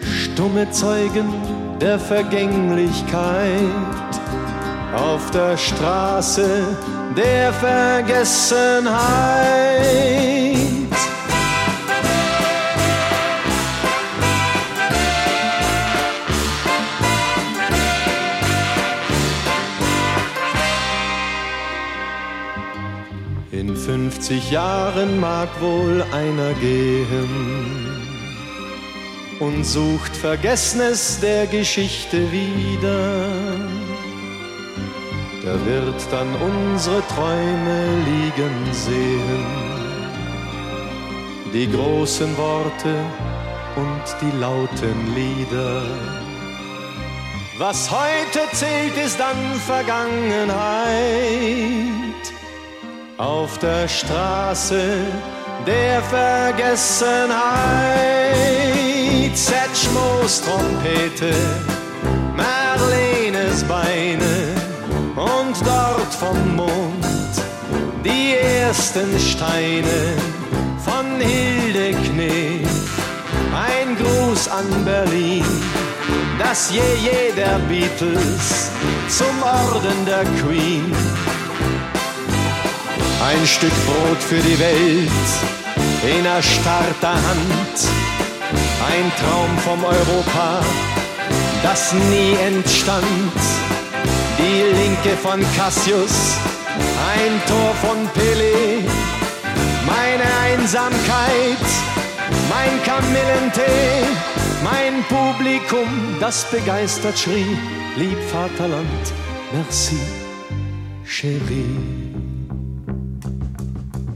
Stumme Zeugen der Vergänglichkeit auf der Straße der Vergessenheit. In 50 Jahren mag wohl einer gehen und sucht Vergessnis der Geschichte wieder er wird dann unsere Träume liegen sehen, die großen Worte und die lauten Lieder. Was heute zählt, ist dann Vergangenheit. Auf der Straße der Vergessenheit. Setschmos Trompete, Marlenes Beine vom Mond die ersten Steine von Hildeknee. Ein Gruß an Berlin, das je jeder Beatles zum Orden der Queen. Ein Stück Brot für die Welt in erstarrter Hand. Ein Traum vom Europa, das nie entstand. Die Linke von Cassius, ein Tor von Pelé, meine Einsamkeit, mein Kamillentee, mein Publikum, das begeistert schrie, lieb Vaterland, merci, chérie.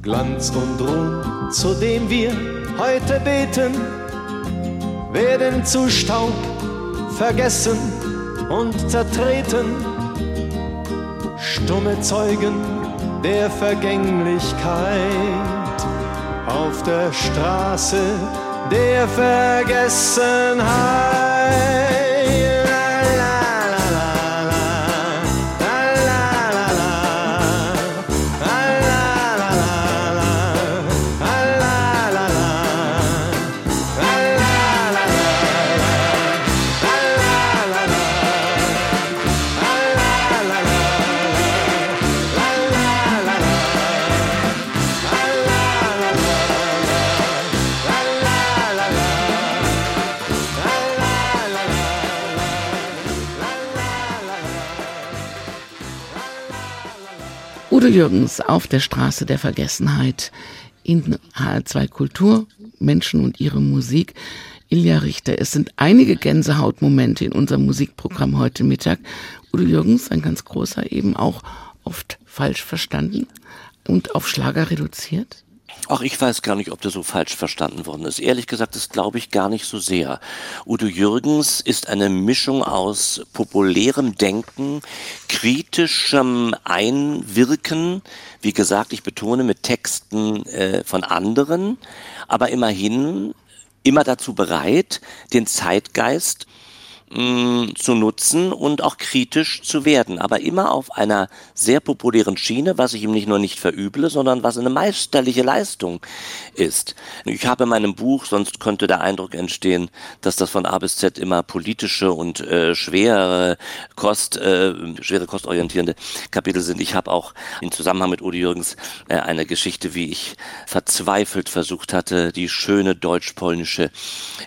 Glanz und Ruhm, zu dem wir heute beten, werden zu Staub vergessen und zertreten. Stumme Zeugen der Vergänglichkeit auf der Straße der Vergessenheit. Udo Jürgens auf der Straße der Vergessenheit in HR2 Kultur, Menschen und ihre Musik. Ilja Richter, es sind einige Gänsehautmomente in unserem Musikprogramm heute Mittag. Udo Jürgens, ein ganz großer, eben auch oft falsch verstanden und auf Schlager reduziert. Ach, ich weiß gar nicht, ob das so falsch verstanden worden ist. Ehrlich gesagt, das glaube ich gar nicht so sehr. Udo Jürgens ist eine Mischung aus populärem Denken, kritischem Einwirken, wie gesagt, ich betone mit Texten äh, von anderen, aber immerhin immer dazu bereit, den Zeitgeist mh, zu nutzen und auch kritisch zu werden, aber immer auf einer sehr populären Schiene, was ich ihm nicht nur nicht verüble, sondern was eine meisterliche Leistung ist. Ich habe in meinem Buch, sonst könnte der Eindruck entstehen, dass das von A bis Z immer politische und äh, schwere Kost, äh, schwere kostorientierende Kapitel sind. Ich habe auch im Zusammenhang mit Udo Jürgens äh, eine Geschichte, wie ich verzweifelt versucht hatte, die schöne deutsch-polnische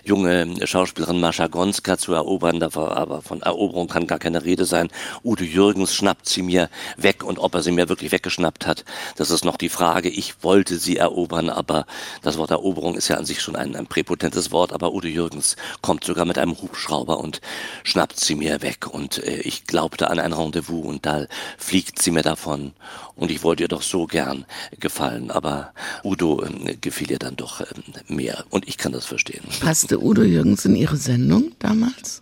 junge Schauspielerin Mascha Gonska zu erobern Eroberern, aber von Eroberung kann gar keine Rede sein. Udo Jürgens schnappt sie mir weg und ob er sie mir wirklich weggeschnappt hat, das ist noch die Frage. Ich wollte sie erobern, aber das Wort Eroberung ist ja an sich schon ein, ein präpotentes Wort, aber Udo Jürgens kommt sogar mit einem Hubschrauber und schnappt sie mir weg und äh, ich glaubte an ein Rendezvous und da fliegt sie mir davon und ich wollte ihr doch so gern gefallen, aber Udo äh, gefiel ihr dann doch äh, mehr und ich kann das verstehen. Passte Udo Jürgens in Ihre Sendung damals?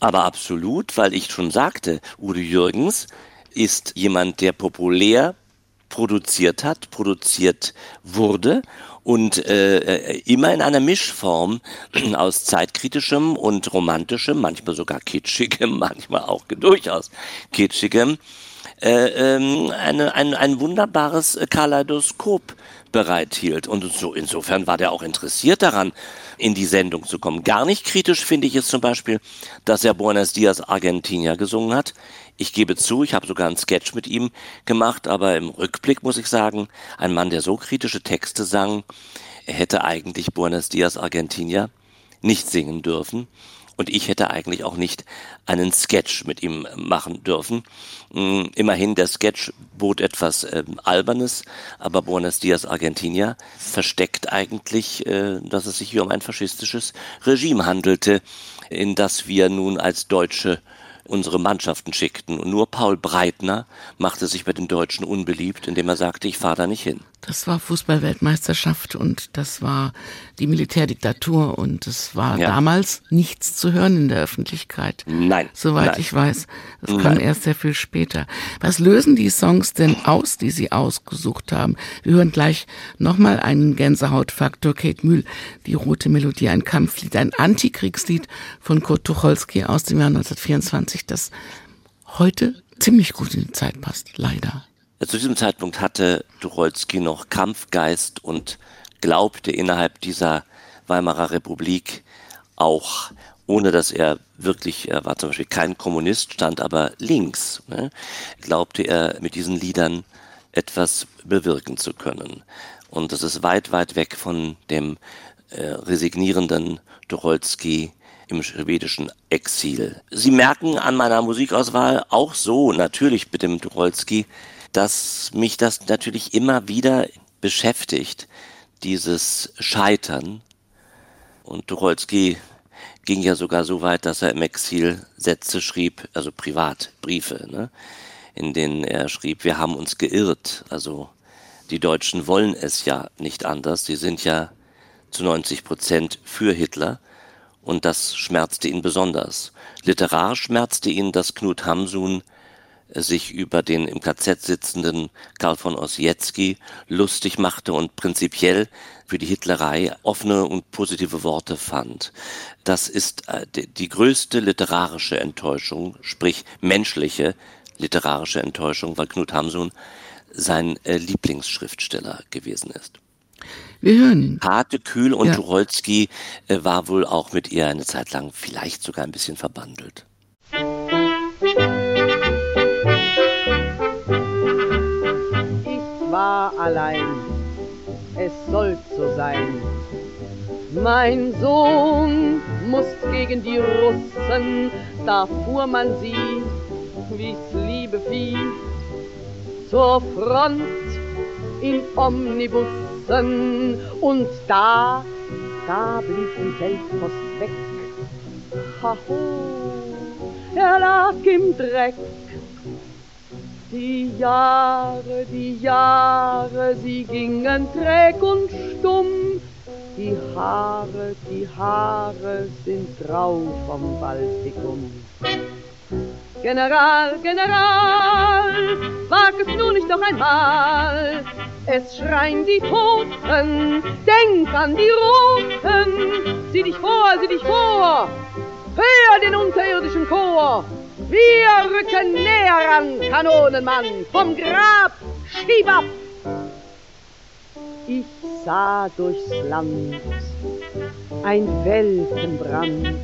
Aber absolut, weil ich schon sagte, Udo Jürgens ist jemand, der populär produziert hat, produziert wurde und äh, immer in einer Mischform aus zeitkritischem und romantischem, manchmal sogar kitschigem, manchmal auch durchaus kitschigem, äh, ähm, eine, ein, ein wunderbares Kaleidoskop bereithielt. Und so insofern war der auch interessiert daran, in die Sendung zu kommen. Gar nicht kritisch finde ich es zum Beispiel, dass er Buenos Dias Argentina gesungen hat. Ich gebe zu, ich habe sogar einen Sketch mit ihm gemacht, aber im Rückblick muss ich sagen, ein Mann, der so kritische Texte sang, hätte eigentlich Buenos Dias Argentina nicht singen dürfen. Und ich hätte eigentlich auch nicht einen Sketch mit ihm machen dürfen. Mm, immerhin, der Sketch bot etwas äh, Albernes, aber Buenos Dias Argentina versteckt eigentlich, äh, dass es sich hier um ein faschistisches Regime handelte, in das wir nun als Deutsche unsere Mannschaften schickten. Und nur Paul Breitner machte sich bei den Deutschen unbeliebt, indem er sagte, ich fahre da nicht hin. Das war Fußballweltmeisterschaft und das war die Militärdiktatur und es war ja. damals nichts zu hören in der Öffentlichkeit. Nein. Soweit nein. ich weiß. Das kam nein. erst sehr viel später. Was lösen die Songs denn aus, die Sie ausgesucht haben? Wir hören gleich nochmal einen Gänsehautfaktor. Kate Mühl, die rote Melodie, ein Kampflied, ein Antikriegslied von Kurt Tucholsky aus dem Jahr 1924, das heute ziemlich gut in die Zeit passt, leider. Zu diesem Zeitpunkt hatte Tucholsky noch Kampfgeist und glaubte innerhalb dieser Weimarer Republik auch, ohne dass er wirklich, er war zum Beispiel kein Kommunist, stand aber links, ne, glaubte er mit diesen Liedern etwas bewirken zu können. Und das ist weit, weit weg von dem äh, resignierenden Tucholsky im schwedischen Exil. Sie merken an meiner Musikauswahl auch so, natürlich mit dem Tucholsky, dass mich das natürlich immer wieder beschäftigt, dieses Scheitern. Und Tucholsky ging ja sogar so weit, dass er im Exil Sätze schrieb, also Privatbriefe, ne, in denen er schrieb, wir haben uns geirrt. Also die Deutschen wollen es ja nicht anders. Sie sind ja zu 90 Prozent für Hitler. Und das schmerzte ihn besonders. Literar schmerzte ihn, dass Knut Hamsun sich über den im KZ sitzenden Karl von Ossietzky lustig machte und prinzipiell für die Hitlerei offene und positive Worte fand. Das ist äh, die größte literarische Enttäuschung, sprich menschliche literarische Enttäuschung, weil Knut Hamsun sein äh, Lieblingsschriftsteller gewesen ist. Wir hören ihn. Harte, kühl und ja. Tucholsky äh, war wohl auch mit ihr eine Zeit lang vielleicht sogar ein bisschen verbandelt. Allein, es soll so sein. Mein Sohn muss gegen die Russen, da fuhr man sie, wie's liebe Vieh, zur Front in Omnibussen. Und da, da blieb die Feldpost weg. Haho, er lag im Dreck die Jahre, die Jahre, sie gingen träg und stumm. Die Haare, die Haare sind grau vom Baltikum. General, General, wag es nun nicht noch einmal. Es schreien die Toten, denk an die Roten. Sieh dich vor, sieh dich vor, hör den unterirdischen Chor. Wir rücken näher ran, Kanonenmann, vom Grab, schieb ab! Ich sah durchs Land ein Weltenbrand,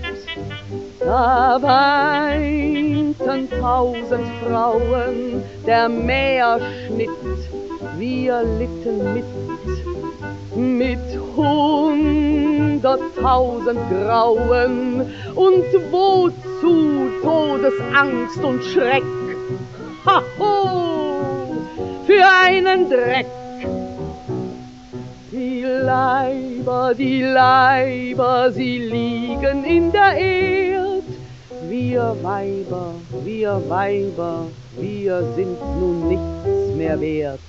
da weinten tausend Frauen, der Meerschnitt, wir litten mit, mit hunderttausend Grauen und wozu zu Todesangst und Schreck. Haho, für einen Dreck. Die Leiber, die Leiber, sie liegen in der Erd. Wir Weiber, wir Weiber, wir sind nun nichts mehr wert.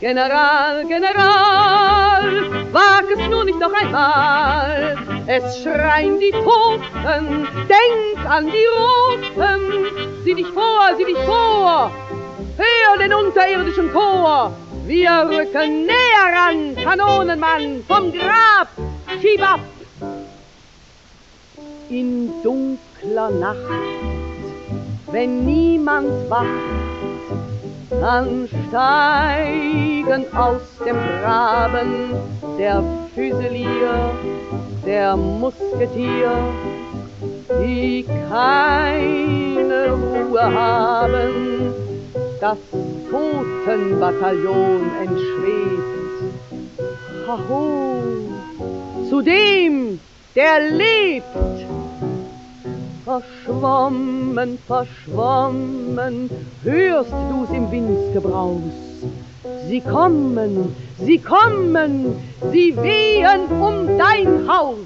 General, General, wag es nur nicht noch einmal. Es schreien die Toten, denk an die Roten. Sieh dich vor, sieh dich vor, hör den unterirdischen Chor. Wir rücken näher ran, Kanonenmann, vom Grab, schieb ab. In dunkler Nacht, wenn niemand wacht, dann steigen aus dem Graben der Füselier, der Musketier, die keine Ruhe haben. Das Totenbataillon entschwebt. Haho, zu dem, der lebt, verschwommen, verschwommen, hörst du's im Windsgebraus. Sie kommen, sie kommen, sie wehen um dein Haus.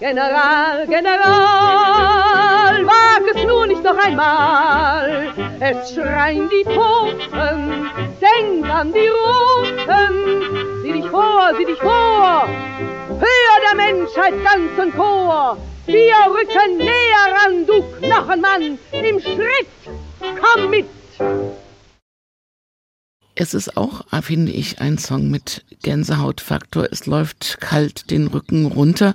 General, General, wag es nur nicht noch einmal. Es schreien die Toten, denk an die Roten. Sieh dich vor, sieh dich vor, hör der Menschheit ganzen Chor. Wir rücken näher ran, du Knochenmann, im Schritt, komm mit! Es ist auch, finde ich, ein Song mit Gänsehautfaktor. Es läuft kalt den Rücken runter.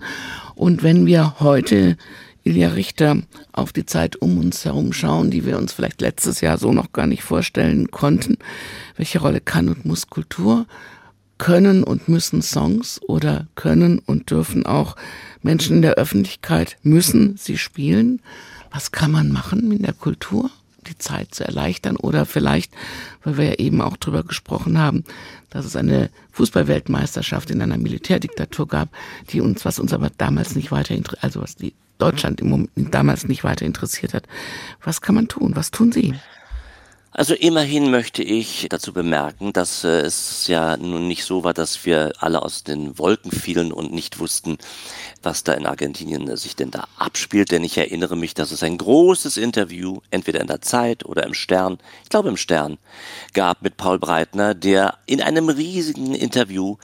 Und wenn wir heute Ilja Richter auf die Zeit um uns herum schauen, die wir uns vielleicht letztes Jahr so noch gar nicht vorstellen konnten, welche Rolle kann und muss Kultur können und müssen Songs oder können und dürfen auch Menschen in der Öffentlichkeit, müssen sie spielen. Was kann man machen in der Kultur? die Zeit zu erleichtern oder vielleicht, weil wir ja eben auch drüber gesprochen haben, dass es eine Fußballweltmeisterschaft in einer Militärdiktatur gab, die uns, was uns aber damals nicht weiter, also was die Deutschland im Moment damals nicht weiter interessiert hat. Was kann man tun? Was tun Sie? Also immerhin möchte ich dazu bemerken, dass äh, es ja nun nicht so war, dass wir alle aus den Wolken fielen und nicht wussten, was da in Argentinien sich denn da abspielt. Denn ich erinnere mich, dass es ein großes Interview, entweder in der Zeit oder im Stern, ich glaube im Stern, gab mit Paul Breitner, der in einem riesigen Interview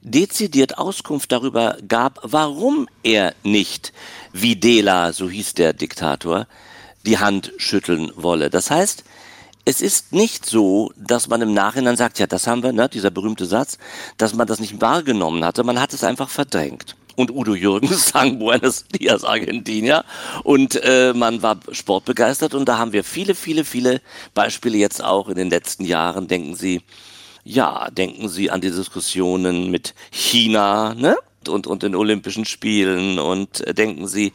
dezidiert Auskunft darüber gab, warum er nicht Videla, so hieß der Diktator, die Hand schütteln wolle. Das heißt, es ist nicht so, dass man im Nachhinein sagt, ja, das haben wir, ne, dieser berühmte Satz, dass man das nicht wahrgenommen hatte, man hat es einfach verdrängt. Und Udo Jürgens sang Buenos Dias Argentina und äh, man war sportbegeistert und da haben wir viele, viele, viele Beispiele jetzt auch in den letzten Jahren, denken Sie, ja, denken Sie an die Diskussionen mit China, ne? Und, und den Olympischen Spielen und äh, denken Sie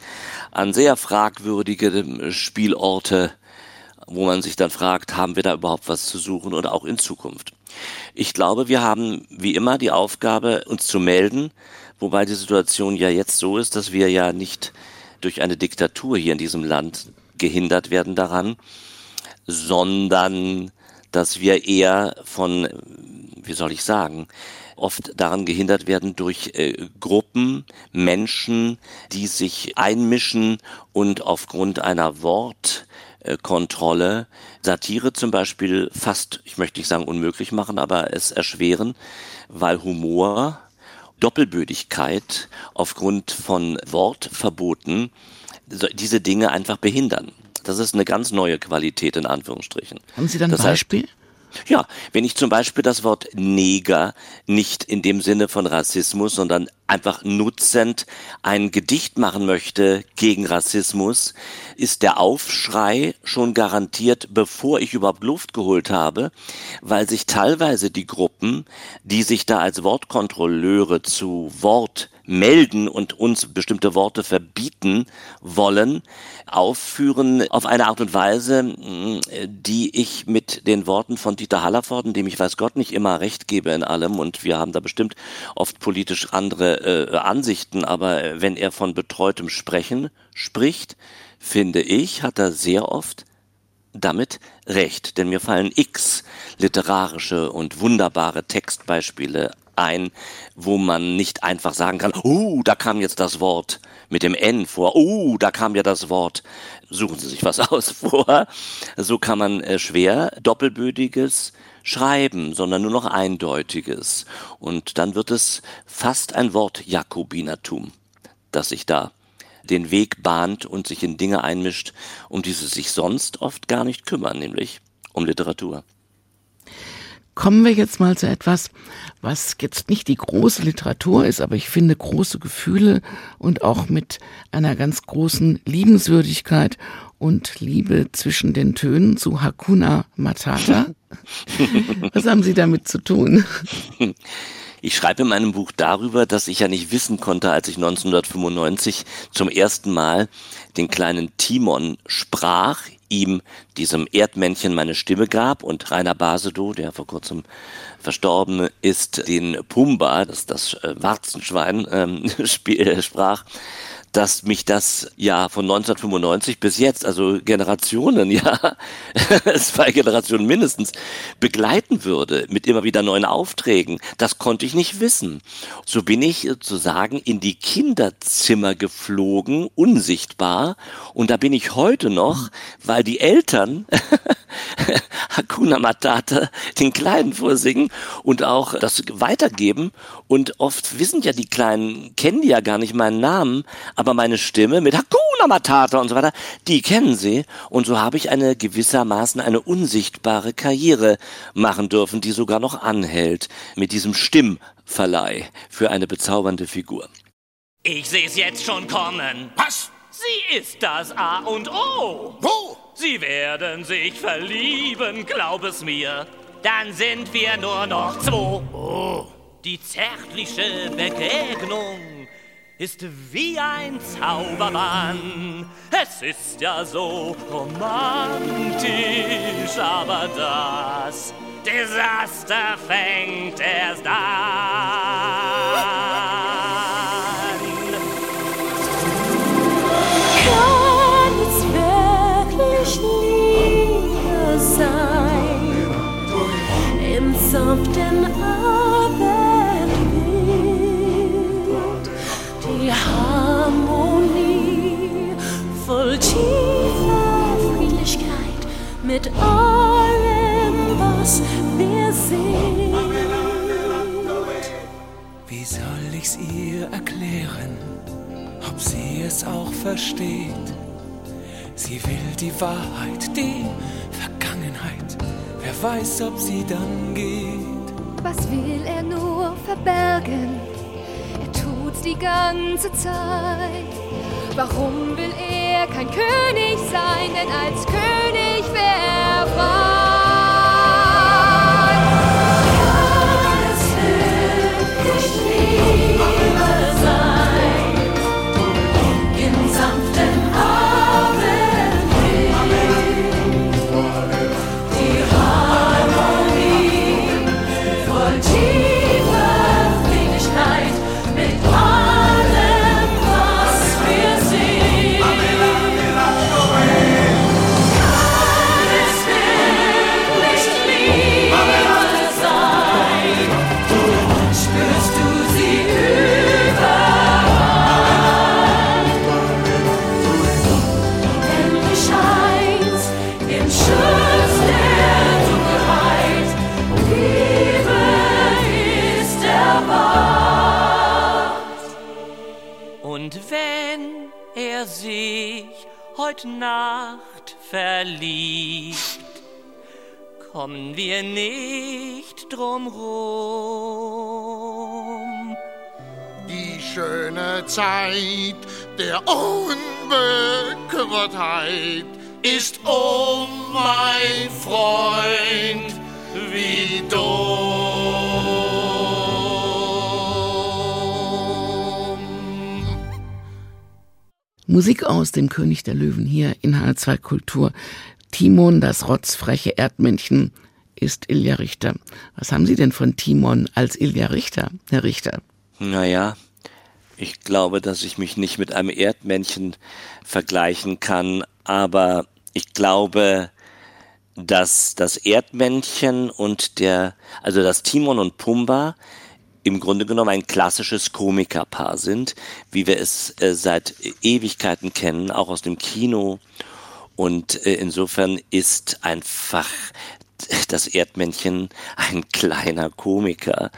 an sehr fragwürdige Spielorte wo man sich dann fragt, haben wir da überhaupt was zu suchen oder auch in Zukunft. Ich glaube, wir haben wie immer die Aufgabe, uns zu melden, wobei die Situation ja jetzt so ist, dass wir ja nicht durch eine Diktatur hier in diesem Land gehindert werden daran, sondern dass wir eher von, wie soll ich sagen, oft daran gehindert werden durch äh, Gruppen, Menschen, die sich einmischen und aufgrund einer Wort, Kontrolle Satire zum Beispiel fast, ich möchte nicht sagen unmöglich machen, aber es erschweren, weil Humor, Doppelbödigkeit aufgrund von Wortverboten diese Dinge einfach behindern. Das ist eine ganz neue Qualität in Anführungsstrichen. Haben Sie dann ein Beispiel? Heißt, ja, wenn ich zum Beispiel das Wort Neger nicht in dem Sinne von Rassismus, sondern einfach nutzend ein Gedicht machen möchte gegen Rassismus, ist der Aufschrei schon garantiert, bevor ich überhaupt Luft geholt habe, weil sich teilweise die Gruppen, die sich da als Wortkontrolleure zu Wort melden und uns bestimmte Worte verbieten wollen, aufführen auf eine Art und Weise, mm, die ich mit den Worten von Dieter Hallervorden, dem ich weiß Gott nicht immer recht gebe in allem und wir haben da bestimmt oft politisch andere äh, Ansichten, aber wenn er von betreutem Sprechen spricht, finde ich, hat er sehr oft damit recht, denn mir fallen x literarische und wunderbare Textbeispiele ein, wo man nicht einfach sagen kann, oh, da kam jetzt das Wort mit dem N vor, oh, da kam ja das Wort, suchen Sie sich was aus vor. So kann man äh, schwer doppelbödiges schreiben, sondern nur noch eindeutiges. Und dann wird es fast ein Wort Jakobinertum, das sich da den Weg bahnt und sich in Dinge einmischt, um die sie sich sonst oft gar nicht kümmern, nämlich um Literatur. Kommen wir jetzt mal zu etwas, was jetzt nicht die große Literatur ist, aber ich finde große Gefühle und auch mit einer ganz großen Liebenswürdigkeit und Liebe zwischen den Tönen zu Hakuna Matata. was haben Sie damit zu tun? Ich schreibe in meinem Buch darüber, dass ich ja nicht wissen konnte, als ich 1995 zum ersten Mal den kleinen Timon sprach, ihm, diesem Erdmännchen, meine Stimme gab. Und Rainer Basedow, der vor kurzem verstorben ist, den Pumba, das das äh, Warzenschwein, ähm, äh, sprach dass mich das ja von 1995 bis jetzt, also Generationen, ja, zwei Generationen mindestens, begleiten würde mit immer wieder neuen Aufträgen. Das konnte ich nicht wissen. So bin ich sozusagen in die Kinderzimmer geflogen, unsichtbar. Und da bin ich heute noch, weil die Eltern Hakuna Matata den Kleinen vorsingen und auch das weitergeben. Und oft wissen ja die Kleinen, kennen die ja gar nicht meinen Namen, aber meine Stimme mit Hakuna Matata und so weiter, die kennen sie. Und so habe ich eine gewissermaßen eine unsichtbare Karriere machen dürfen, die sogar noch anhält mit diesem Stimmverleih für eine bezaubernde Figur. Ich sehe es jetzt schon kommen. Was? Sie ist das A und O. Wo? Sie werden sich verlieben, glaub es mir. Dann sind wir nur noch zwei. Oh. Die zärtliche Begegnung ist wie ein Zauberbann. Es ist ja so romantisch, aber das Desaster fängt erst an. Sanften Abendwind, die Harmonie voll tiefer Friedlichkeit mit allem, was wir sind. Wie soll ich's ihr erklären, ob sie es auch versteht? Sie will die Wahrheit, die Vergangenheit weiß, ob sie dann geht. Was will er nur verbergen? Er tut's die ganze Zeit. Warum will er kein König sein? Denn als König wer war. heut Nacht verliebt, kommen wir nicht drumrum. Die schöne Zeit der Unbekümmertheit ist oh mein Freund wie dumm. Musik aus dem König der Löwen hier in H2 Kultur. Timon, das rotzfreche Erdmännchen, ist Ilja Richter. Was haben Sie denn von Timon als Ilja Richter, Herr Richter? Naja, ich glaube, dass ich mich nicht mit einem Erdmännchen vergleichen kann, aber ich glaube, dass das Erdmännchen und der, also das Timon und Pumba im Grunde genommen ein klassisches Komikerpaar sind, wie wir es äh, seit Ewigkeiten kennen, auch aus dem Kino. Und äh, insofern ist einfach das Erdmännchen ein kleiner Komiker.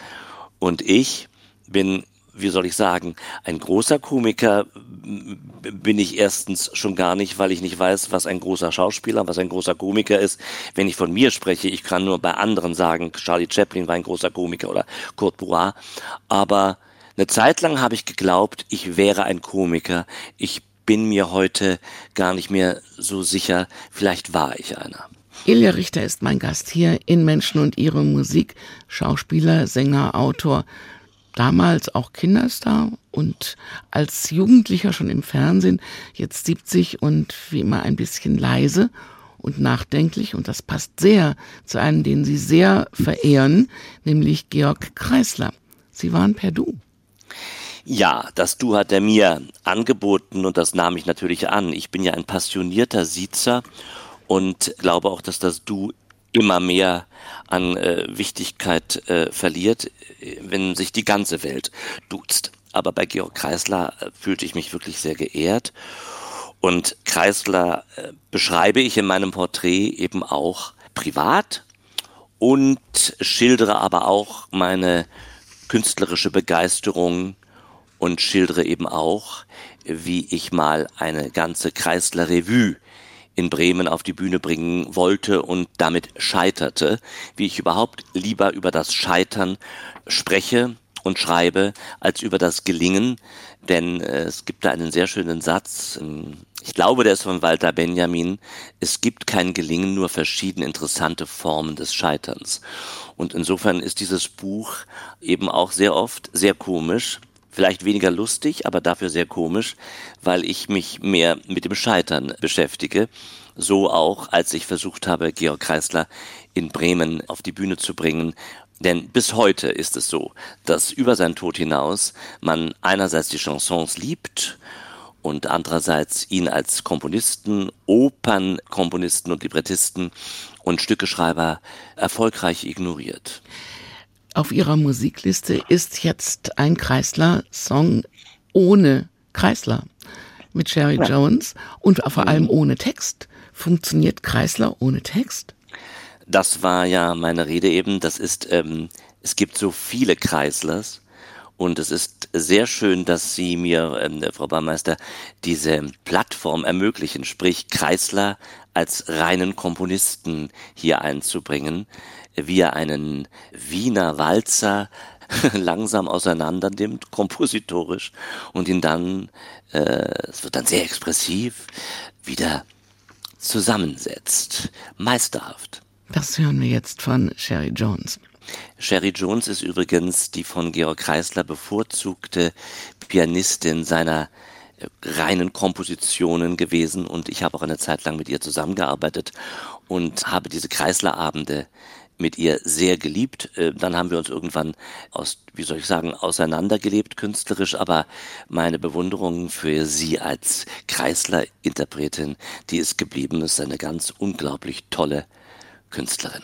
Und ich bin wie soll ich sagen, ein großer Komiker bin ich erstens schon gar nicht, weil ich nicht weiß, was ein großer Schauspieler, was ein großer Komiker ist. Wenn ich von mir spreche, ich kann nur bei anderen sagen, Charlie Chaplin war ein großer Komiker oder Kurt Bois. Aber eine Zeit lang habe ich geglaubt, ich wäre ein Komiker. Ich bin mir heute gar nicht mehr so sicher, vielleicht war ich einer. Ilja Richter ist mein Gast hier in Menschen und ihre Musik, Schauspieler, Sänger, Autor damals auch Kinderstar und als Jugendlicher schon im Fernsehen, jetzt 70 und wie immer ein bisschen leise und nachdenklich und das passt sehr zu einem, den Sie sehr verehren, nämlich Georg Kreisler. Sie waren per Du. Ja, das Du hat er mir angeboten und das nahm ich natürlich an. Ich bin ja ein passionierter Siezer und glaube auch, dass das Du immer mehr an äh, Wichtigkeit äh, verliert, wenn sich die ganze Welt duzt. Aber bei Georg Kreisler äh, fühlte ich mich wirklich sehr geehrt. Und Kreisler äh, beschreibe ich in meinem Porträt eben auch privat und schildere aber auch meine künstlerische Begeisterung und schildere eben auch, wie ich mal eine ganze Kreisler Revue in Bremen auf die Bühne bringen wollte und damit scheiterte, wie ich überhaupt lieber über das Scheitern spreche und schreibe, als über das Gelingen, denn äh, es gibt da einen sehr schönen Satz, ähm, ich glaube, der ist von Walter Benjamin, es gibt kein Gelingen, nur verschiedene interessante Formen des Scheiterns. Und insofern ist dieses Buch eben auch sehr oft sehr komisch, Vielleicht weniger lustig, aber dafür sehr komisch, weil ich mich mehr mit dem Scheitern beschäftige. So auch, als ich versucht habe, Georg Kreisler in Bremen auf die Bühne zu bringen. Denn bis heute ist es so, dass über seinen Tod hinaus man einerseits die Chansons liebt und andererseits ihn als Komponisten, Opernkomponisten und Librettisten und Stückeschreiber erfolgreich ignoriert. Auf Ihrer Musikliste ist jetzt ein Kreisler-Song ohne Kreisler mit Sherry ja. Jones und vor allem ohne Text. Funktioniert Kreisler ohne Text? Das war ja meine Rede eben. Das ist, ähm, es gibt so viele Kreislers und es ist sehr schön, dass Sie mir, ähm, Frau Baumeister, diese Plattform ermöglichen, sprich Kreisler als reinen Komponisten hier einzubringen, wie er einen Wiener Walzer langsam auseinander nimmt, kompositorisch, und ihn dann, äh, es wird dann sehr expressiv, wieder zusammensetzt. Meisterhaft. Das hören wir jetzt von Sherry Jones. Sherry Jones ist übrigens die von Georg Kreisler bevorzugte Pianistin seiner äh, reinen Kompositionen gewesen und ich habe auch eine Zeit lang mit ihr zusammengearbeitet und habe diese Kreisler-Abende mit ihr sehr geliebt. Äh, dann haben wir uns irgendwann aus, wie soll ich sagen, auseinandergelebt künstlerisch, aber meine Bewunderung für sie als Kreisler-Interpretin, die ist geblieben, ist eine ganz unglaublich tolle Künstlerin.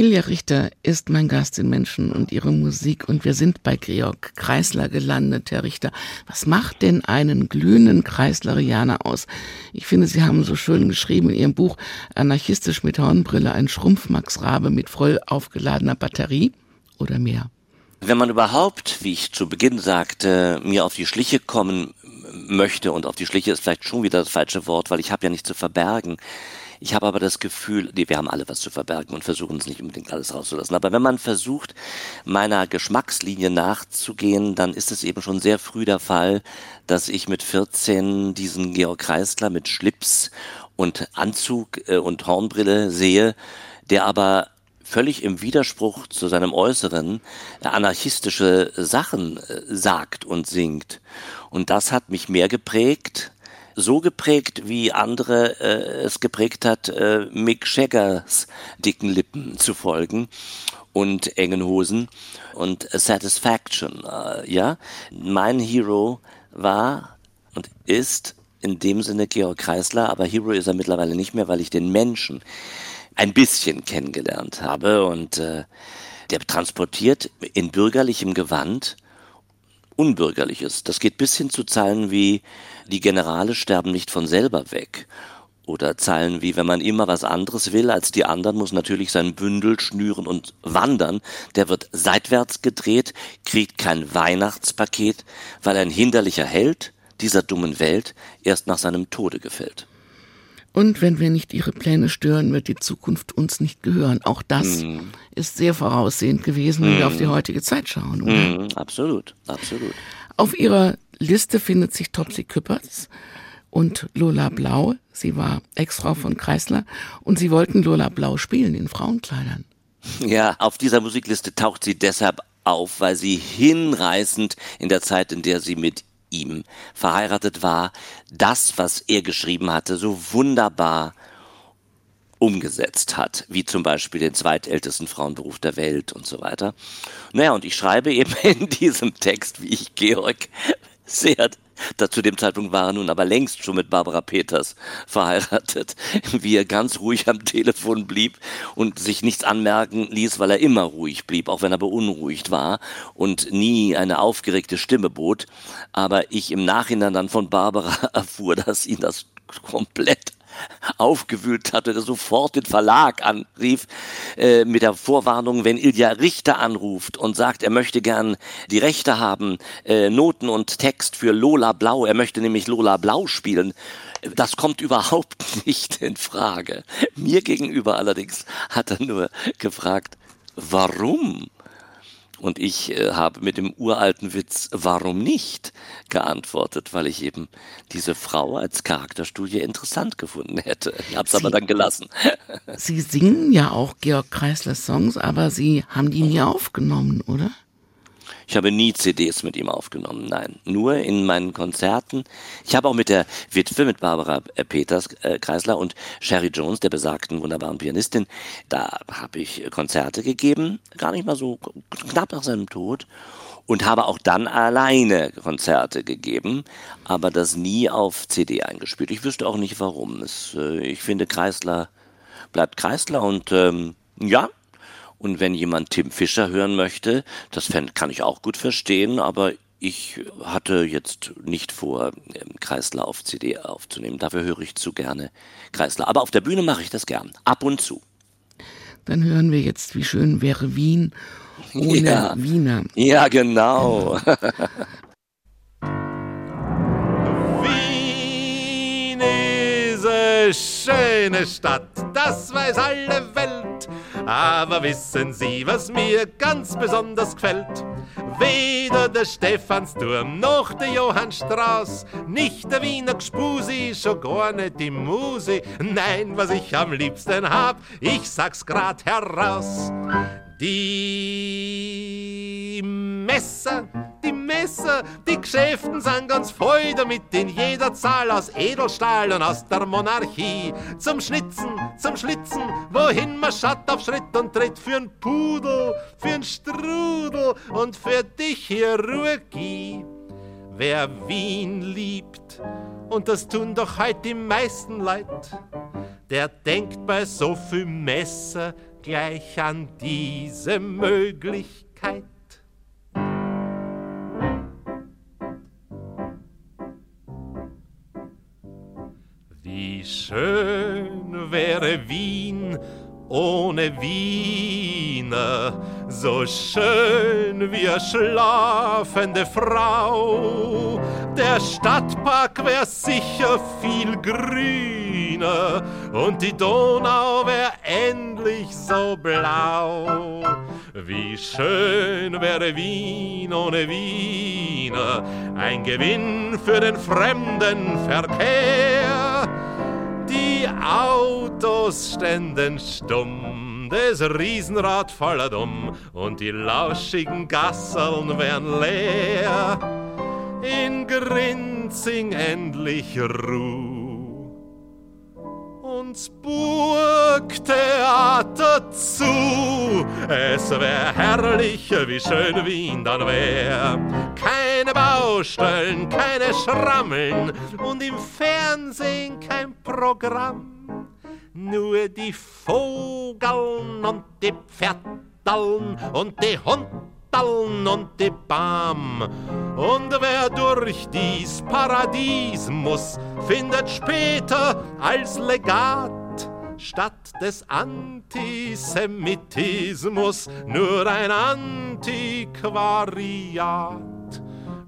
Ilja Richter ist mein Gast in Menschen und ihre Musik und wir sind bei Georg Kreisler gelandet, Herr Richter. Was macht denn einen glühenden Kreislerianer aus? Ich finde, Sie haben so schön geschrieben in Ihrem Buch Anarchistisch mit Hornbrille, ein Schrumpfmaxrabe mit voll aufgeladener Batterie oder mehr. Wenn man überhaupt, wie ich zu Beginn sagte, mir auf die Schliche kommen möchte und auf die Schliche ist vielleicht schon wieder das falsche Wort, weil ich habe ja nichts zu verbergen, ich habe aber das Gefühl, nee, wir haben alle was zu verbergen und versuchen es nicht unbedingt alles rauszulassen. Aber wenn man versucht, meiner Geschmackslinie nachzugehen, dann ist es eben schon sehr früh der Fall, dass ich mit 14 diesen Georg Kreisler mit Schlips und Anzug äh, und Hornbrille sehe, der aber völlig im Widerspruch zu seinem Äußeren anarchistische Sachen äh, sagt und singt. Und das hat mich mehr geprägt so geprägt, wie andere äh, es geprägt hat, äh, Mick Jaggers dicken Lippen zu folgen und engen Hosen und Satisfaction. Äh, ja, mein Hero war und ist in dem Sinne Georg Kreisler, aber Hero ist er mittlerweile nicht mehr, weil ich den Menschen ein bisschen kennengelernt habe und äh, der transportiert in bürgerlichem Gewand Unbürgerliches. Das geht bis hin zu Zeilen wie die Generale sterben nicht von selber weg. Oder Zeilen wie, wenn man immer was anderes will als die anderen, muss natürlich sein Bündel schnüren und wandern. Der wird seitwärts gedreht, kriegt kein Weihnachtspaket, weil ein hinderlicher Held dieser dummen Welt erst nach seinem Tode gefällt. Und wenn wir nicht ihre Pläne stören, wird die Zukunft uns nicht gehören. Auch das mm. ist sehr voraussehend gewesen, wenn mm. wir auf die heutige Zeit schauen. Mm, absolut, absolut. Auf ihrer Liste findet sich Topsy Küppers und Lola Blau. Sie war Ex-Frau von Kreisler und sie wollten Lola Blau spielen in Frauenkleidern. Ja, auf dieser Musikliste taucht sie deshalb auf, weil sie hinreißend in der Zeit, in der sie mit ihm verheiratet war, das, was er geschrieben hatte, so wunderbar umgesetzt hat, wie zum Beispiel den zweitältesten Frauenberuf der Welt und so weiter. Naja, und ich schreibe eben in diesem Text, wie ich Georg sehr da zu dem Zeitpunkt war er nun aber längst schon mit Barbara Peters verheiratet, wie er ganz ruhig am Telefon blieb und sich nichts anmerken ließ, weil er immer ruhig blieb, auch wenn er beunruhigt war und nie eine aufgeregte Stimme bot. Aber ich im Nachhinein dann von Barbara erfuhr, dass ihn das komplett aufgewühlt hatte, der sofort den Verlag anrief äh, mit der Vorwarnung, wenn Ilja Richter anruft und sagt, er möchte gern die Rechte haben, äh, Noten und Text für Lola Blau, er möchte nämlich Lola Blau spielen. Das kommt überhaupt nicht in Frage. Mir gegenüber allerdings hat er nur gefragt, warum? Und ich äh, habe mit dem uralten Witz Warum nicht geantwortet, weil ich eben diese Frau als Charakterstudie interessant gefunden hätte. Ich habe es aber dann gelassen. Sie singen ja auch Georg Kreisler Songs, aber Sie haben die nie aufgenommen, oder? Ich habe nie CDs mit ihm aufgenommen, nein. Nur in meinen Konzerten. Ich habe auch mit der Witwe, mit Barbara äh, Peters äh, Kreisler und Sherry Jones, der besagten wunderbaren Pianistin, da habe ich Konzerte gegeben, gar nicht mal so knapp nach seinem Tod. Und habe auch dann alleine Konzerte gegeben, aber das nie auf CD eingespielt. Ich wüsste auch nicht warum. Es, äh, ich finde, Kreisler bleibt Kreisler und ähm, ja, und wenn jemand Tim Fischer hören möchte, das kann ich auch gut verstehen, aber ich hatte jetzt nicht vor, ähm, Kreisler auf CD aufzunehmen. Dafür höre ich zu gerne Kreisler. Aber auf der Bühne mache ich das gern. Ab und zu. Dann hören wir jetzt, wie schön wäre Wien ohne ja. Wiener. Ja, genau. Wien ist eine schöne Stadt, das weiß alle Welt. Aber wissen Sie, was mir ganz besonders gefällt? Weder der Stephansturm noch der Johannstraß, nicht der Wiener Gspusi, schon gar nicht die Musi. Nein, was ich am liebsten hab, ich sag's grad heraus. Die Messer, die Messer, die Geschäften sind ganz voll damit in jeder Zahl aus Edelstahl und aus der Monarchie. Zum Schnitzen, zum Schlitzen, wohin man schaut auf Schritt und Tritt für'n Pudel, für'n Strudel und für dich Chirurgie. Wer Wien liebt, und das tun doch heut die meisten Leid, der denkt bei so viel Messer gleich an diese Möglichkeit. Schön wäre Wien ohne Wiener, so schön wie eine schlafende Frau. Der Stadtpark wär sicher viel grüner und die Donau wär endlich so blau. Wie schön wäre Wien ohne Wiener, ein Gewinn für den Fremdenverkehr. Die Autos ständen stumm, das Riesenrad voller dumm und die lauschigen Gasseln wären leer. In Grinzing endlich Ruh uns Burgtheater zu. Es wär herrlich, wie schön Wien dann wär. Keine Baustellen, keine Schrammeln und im Fernsehen kein Programm. Nur die Vogeln und die Pferdaln und die Hundaln und die Bam. Und wer durch dies Paradies muss, findet später als Legat statt des Antisemitismus nur ein Antiquariat.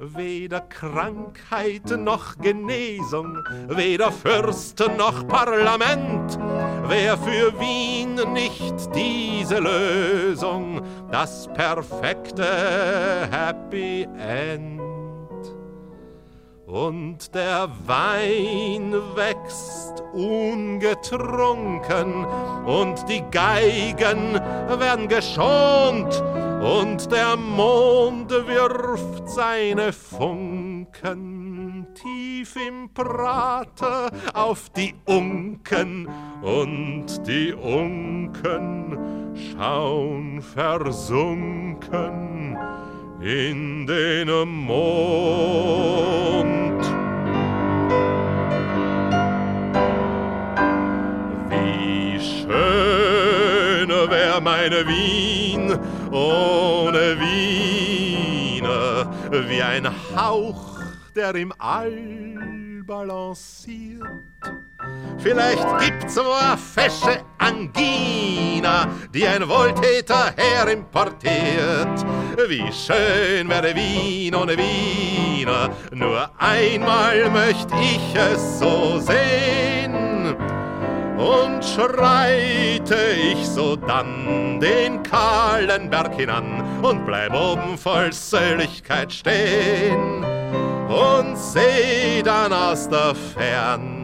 Weder Krankheit noch Genesung, weder Fürst noch Parlament. Wer für Wien nicht diese Lösung, das perfekte Happy End. Und der Wein wächst ungetrunken. Und die Geigen werden geschont. Und der Mond wirft seine Funken tief im Prater auf die Unken. Und die Unken schauen versunken in den Mond. Wie schön wär meine Wien ohne Wiener, wie ein Hauch, der im All balanciert. Vielleicht gibt's so a fesche Angina, die ein Wohltäter herimportiert. Wie schön wäre Wien ohne Wiener, nur einmal möcht ich es so sehen. Und schreite ich so dann den kahlen Berg hinan und bleib oben voll Seligkeit stehen und seh dann aus der Fern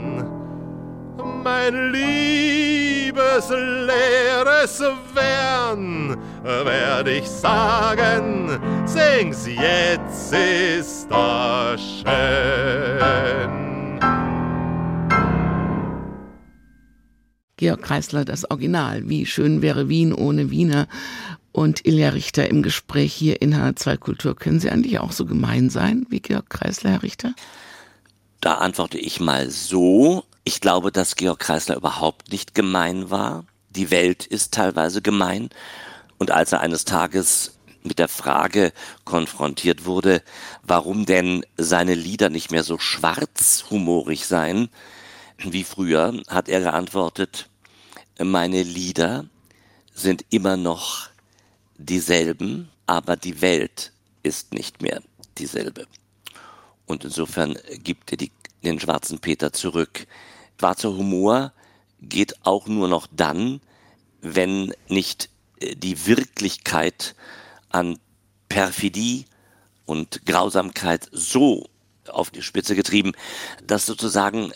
mein liebes leeres Wern, werd ich sagen, sing's jetzt ist das schön. Georg Kreisler, das Original. Wie schön wäre Wien ohne Wiener. Und Ilja Richter im Gespräch hier in H2 Kultur. Können Sie eigentlich auch so gemein sein wie Georg Kreisler, Herr Richter? Da antworte ich mal so. Ich glaube, dass Georg Kreisler überhaupt nicht gemein war. Die Welt ist teilweise gemein. Und als er eines Tages mit der Frage konfrontiert wurde, warum denn seine Lieder nicht mehr so schwarzhumorig seien wie früher, hat er geantwortet, meine Lieder sind immer noch dieselben, aber die Welt ist nicht mehr dieselbe. Und insofern gibt er die, den schwarzen Peter zurück schwarzer Humor geht auch nur noch dann, wenn nicht äh, die Wirklichkeit an Perfidie und Grausamkeit so auf die Spitze getrieben, dass sozusagen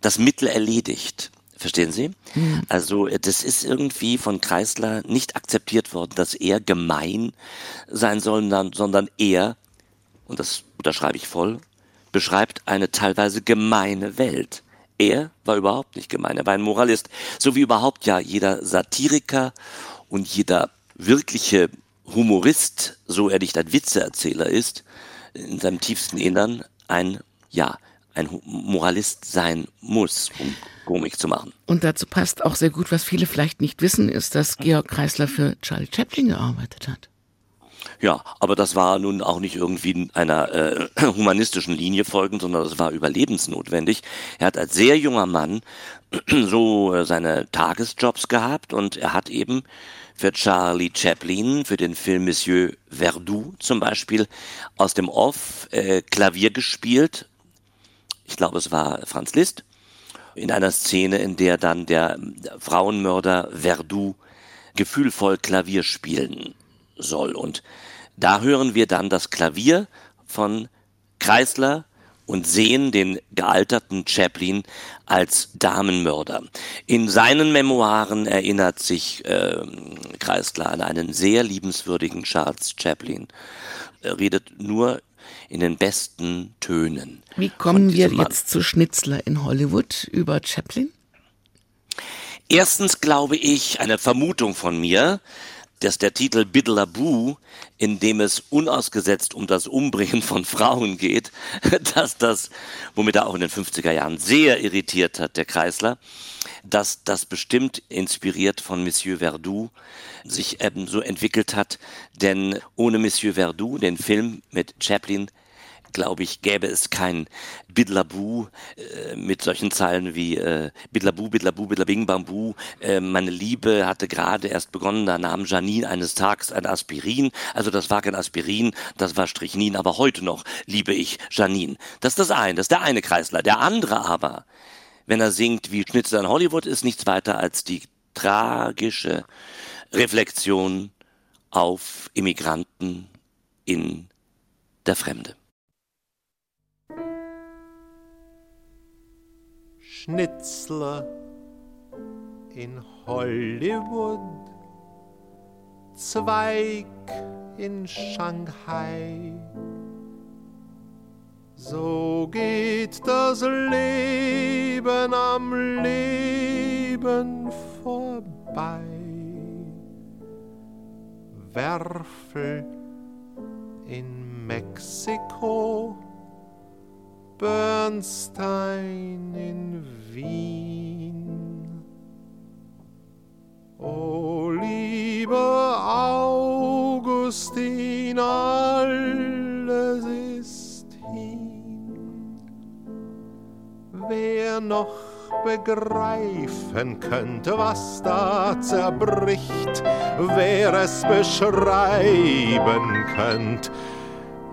das Mittel erledigt. Verstehen Sie? Mhm. Also äh, das ist irgendwie von Kreisler nicht akzeptiert worden, dass er gemein sein soll, sondern er, und das unterschreibe ich voll, beschreibt eine teilweise gemeine Welt. Er war überhaupt nicht gemein, er war ein Moralist, so wie überhaupt ja jeder Satiriker und jeder wirkliche Humorist, so er nicht ein Witzeerzähler ist, in seinem tiefsten Innern ein, ja, ein Moralist sein muss, um Komik zu machen. Und dazu passt auch sehr gut, was viele vielleicht nicht wissen, ist, dass Georg Kreisler für Charlie Chaplin gearbeitet hat. Ja, aber das war nun auch nicht irgendwie einer äh, humanistischen Linie folgend, sondern das war überlebensnotwendig. Er hat als sehr junger Mann so äh, seine Tagesjobs gehabt und er hat eben für Charlie Chaplin, für den Film Monsieur Verdoux zum Beispiel, aus dem Off äh, Klavier gespielt. Ich glaube, es war Franz Liszt. In einer Szene, in der dann der Frauenmörder Verdoux gefühlvoll Klavier spielen soll. Und da hören wir dann das Klavier von Kreisler und sehen den gealterten Chaplin als Damenmörder. In seinen Memoiren erinnert sich äh, Kreisler an einen sehr liebenswürdigen Charles Chaplin. Er redet nur in den besten Tönen. Wie kommen wir jetzt zu Schnitzler in Hollywood über Chaplin? Erstens glaube ich, eine Vermutung von mir, dass der Titel Biddelaboo, in dem es unausgesetzt um das Umbringen von Frauen geht, dass das, womit er auch in den 50er Jahren sehr irritiert hat, der Kreisler, dass das bestimmt inspiriert von Monsieur Verdoux sich eben so entwickelt hat, denn ohne Monsieur Verdoux, den Film mit Chaplin, glaube ich, gäbe es kein Bidlabu äh, mit solchen Zeilen wie äh, Bidlabu, Bidlabu, Bidlabing, Bambu. Äh, meine Liebe hatte gerade erst begonnen, da nahm Janine eines Tages ein Aspirin. Also das war kein Aspirin, das war Strichnin, aber heute noch liebe ich Janine. Das ist das eine, das ist der eine Kreisler. Der andere aber, wenn er singt wie Schnitzel in Hollywood, ist nichts weiter als die tragische Reflexion auf Immigranten in der Fremde. Schnitzler in Hollywood, Zweig in Shanghai. So geht das Leben am Leben vorbei. Werfel in Mexiko Bernstein in Wien. O liebe Augustin, alles ist hin. Wer noch begreifen könnte, was da zerbricht, wer es beschreiben könnt,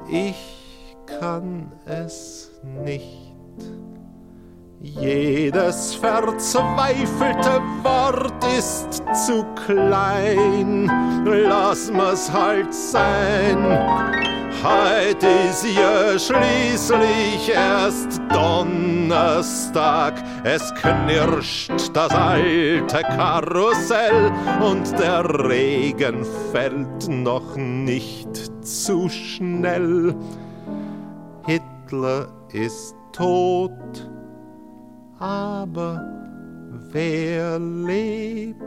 ich kann es nicht. Jedes verzweifelte Wort ist zu klein, lass mir's halt sein. Heut ist ja schließlich erst Donnerstag, es knirscht das alte Karussell und der Regen fällt noch nicht zu schnell. Hitler ist tot, aber wer lebt?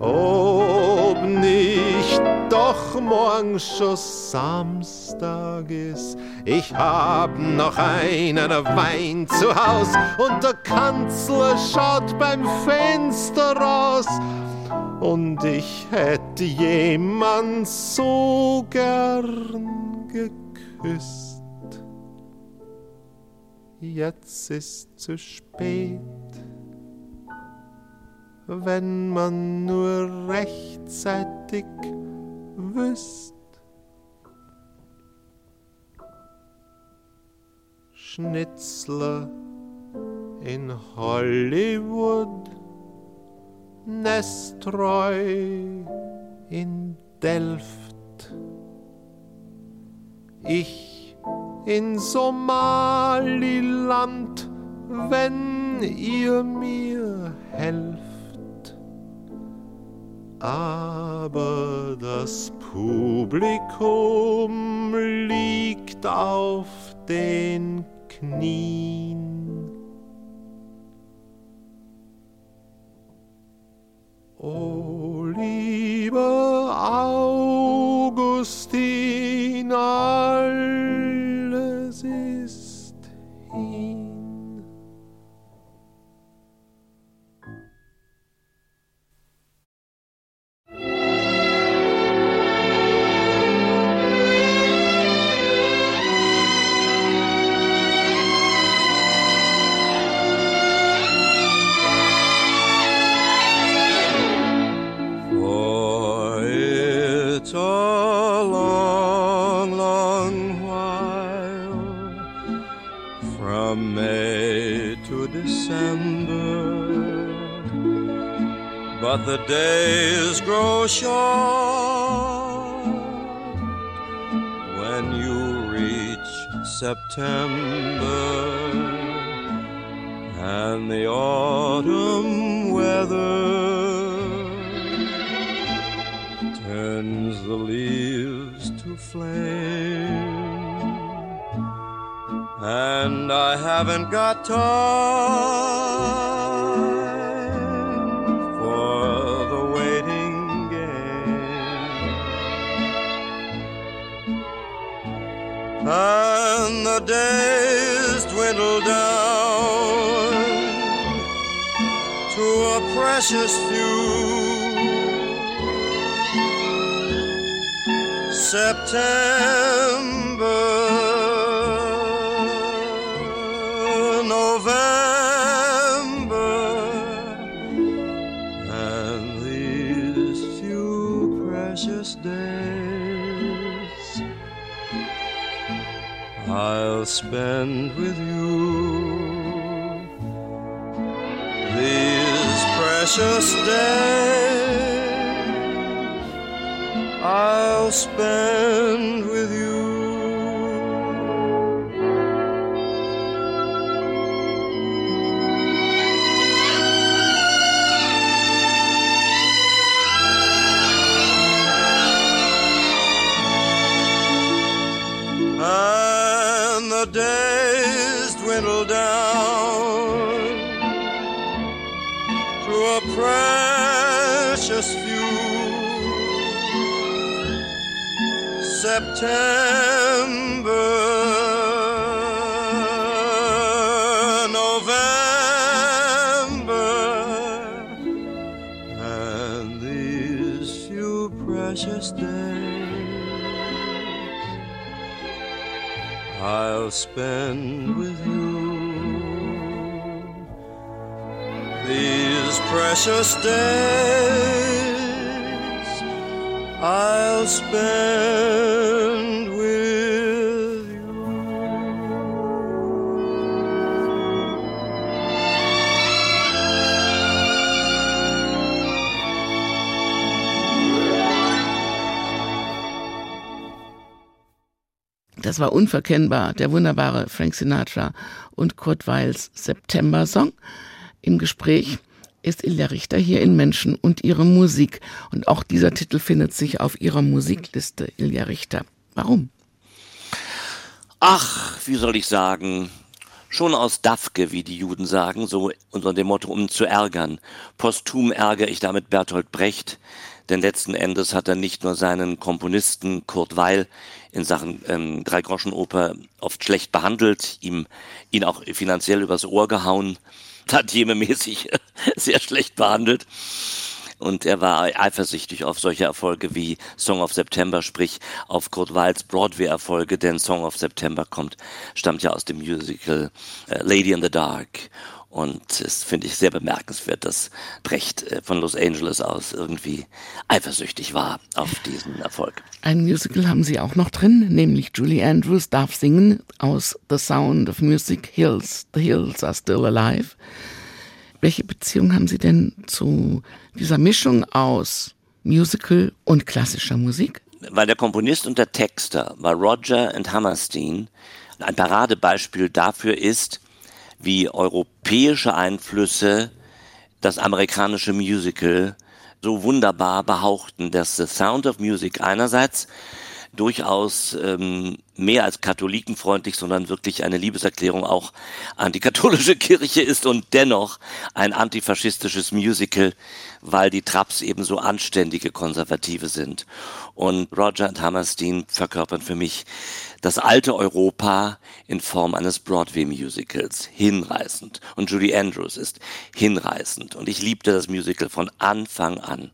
Ob nicht doch morgen schon Samstag ist. Ich hab noch einen Wein zu Haus und der Kanzler schaut beim Fenster raus. Und ich hätte jemand so gern geküsst jetzt ist zu spät. Wenn man nur rechtzeitig wüsst. Schnitzler in Hollywood, Nestreu in Delft. Ich in Somaliland, wenn ihr mir helft. Aber das Publikum liegt auf den Knien. O lieber Augustin, alles September and the autumn weather turns the leaves to flame. And I haven't got time a precious few. September, spend precious days I'll spend with Das war unverkennbar, der wunderbare Frank Sinatra und Kurt Weils September-Song. Im Gespräch ist Ilja Richter hier in Menschen und ihre Musik. Und auch dieser Titel findet sich auf ihrer Musikliste, Ilja Richter. Warum? Ach, wie soll ich sagen, schon aus Dafke, wie die Juden sagen, so unter dem Motto, um zu ärgern. Posthum ärgere ich damit Bertolt Brecht, denn letzten Endes hat er nicht nur seinen Komponisten Kurt Weil in Sachen ähm, Dreigroschenoper oft schlecht behandelt, ihm ihn auch finanziell übers Ohr gehauen, tantiememäßig sehr schlecht behandelt. Und er war eifersüchtig auf solche Erfolge wie Song of September, sprich auf Kurt Weils Broadway-Erfolge, denn Song of September kommt, stammt ja aus dem Musical äh, Lady in the Dark. Und es finde ich sehr bemerkenswert, dass Brecht äh, von Los Angeles aus irgendwie eifersüchtig war auf diesen Erfolg. Ein Musical haben Sie auch noch drin, nämlich Julie Andrews darf singen aus The Sound of Music Hills. The Hills are still alive. Welche Beziehung haben Sie denn zu dieser Mischung aus Musical und klassischer Musik? Weil der Komponist und der Texter war Roger and Hammerstein. Ein Paradebeispiel dafür ist, wie europäische Einflüsse das amerikanische Musical so wunderbar behauchten, dass The Sound of Music einerseits durchaus ähm, mehr als katholikenfreundlich, sondern wirklich eine Liebeserklärung auch an die katholische Kirche ist und dennoch ein antifaschistisches Musical, weil die Traps eben so anständige Konservative sind. Und Roger und Hammerstein verkörpern für mich das alte Europa in Form eines Broadway-Musicals. Hinreißend. Und Julie Andrews ist hinreißend. Und ich liebte das Musical von Anfang an.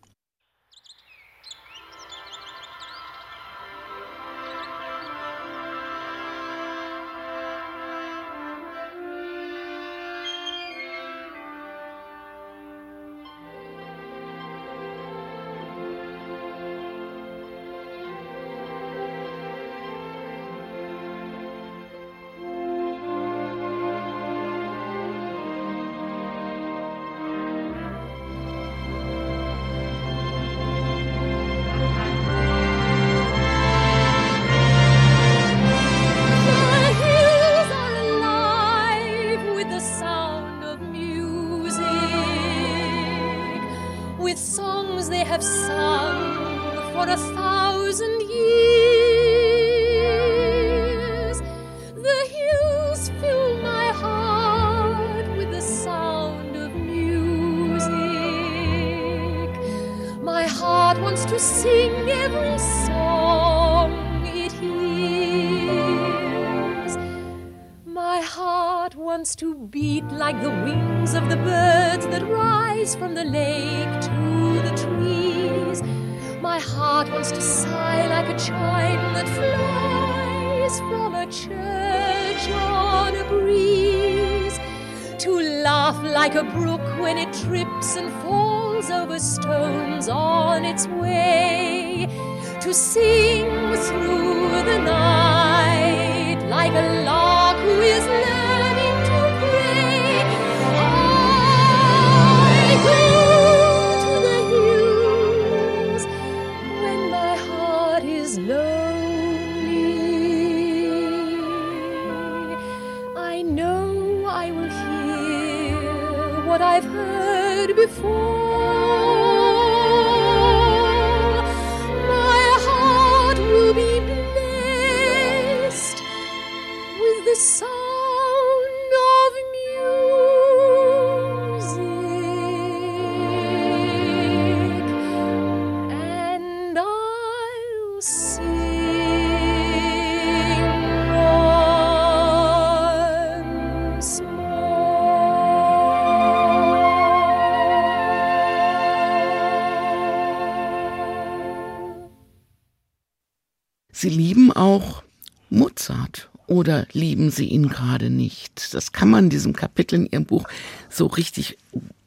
Oder lieben Sie ihn gerade nicht? Das kann man in diesem Kapitel in Ihrem Buch so richtig,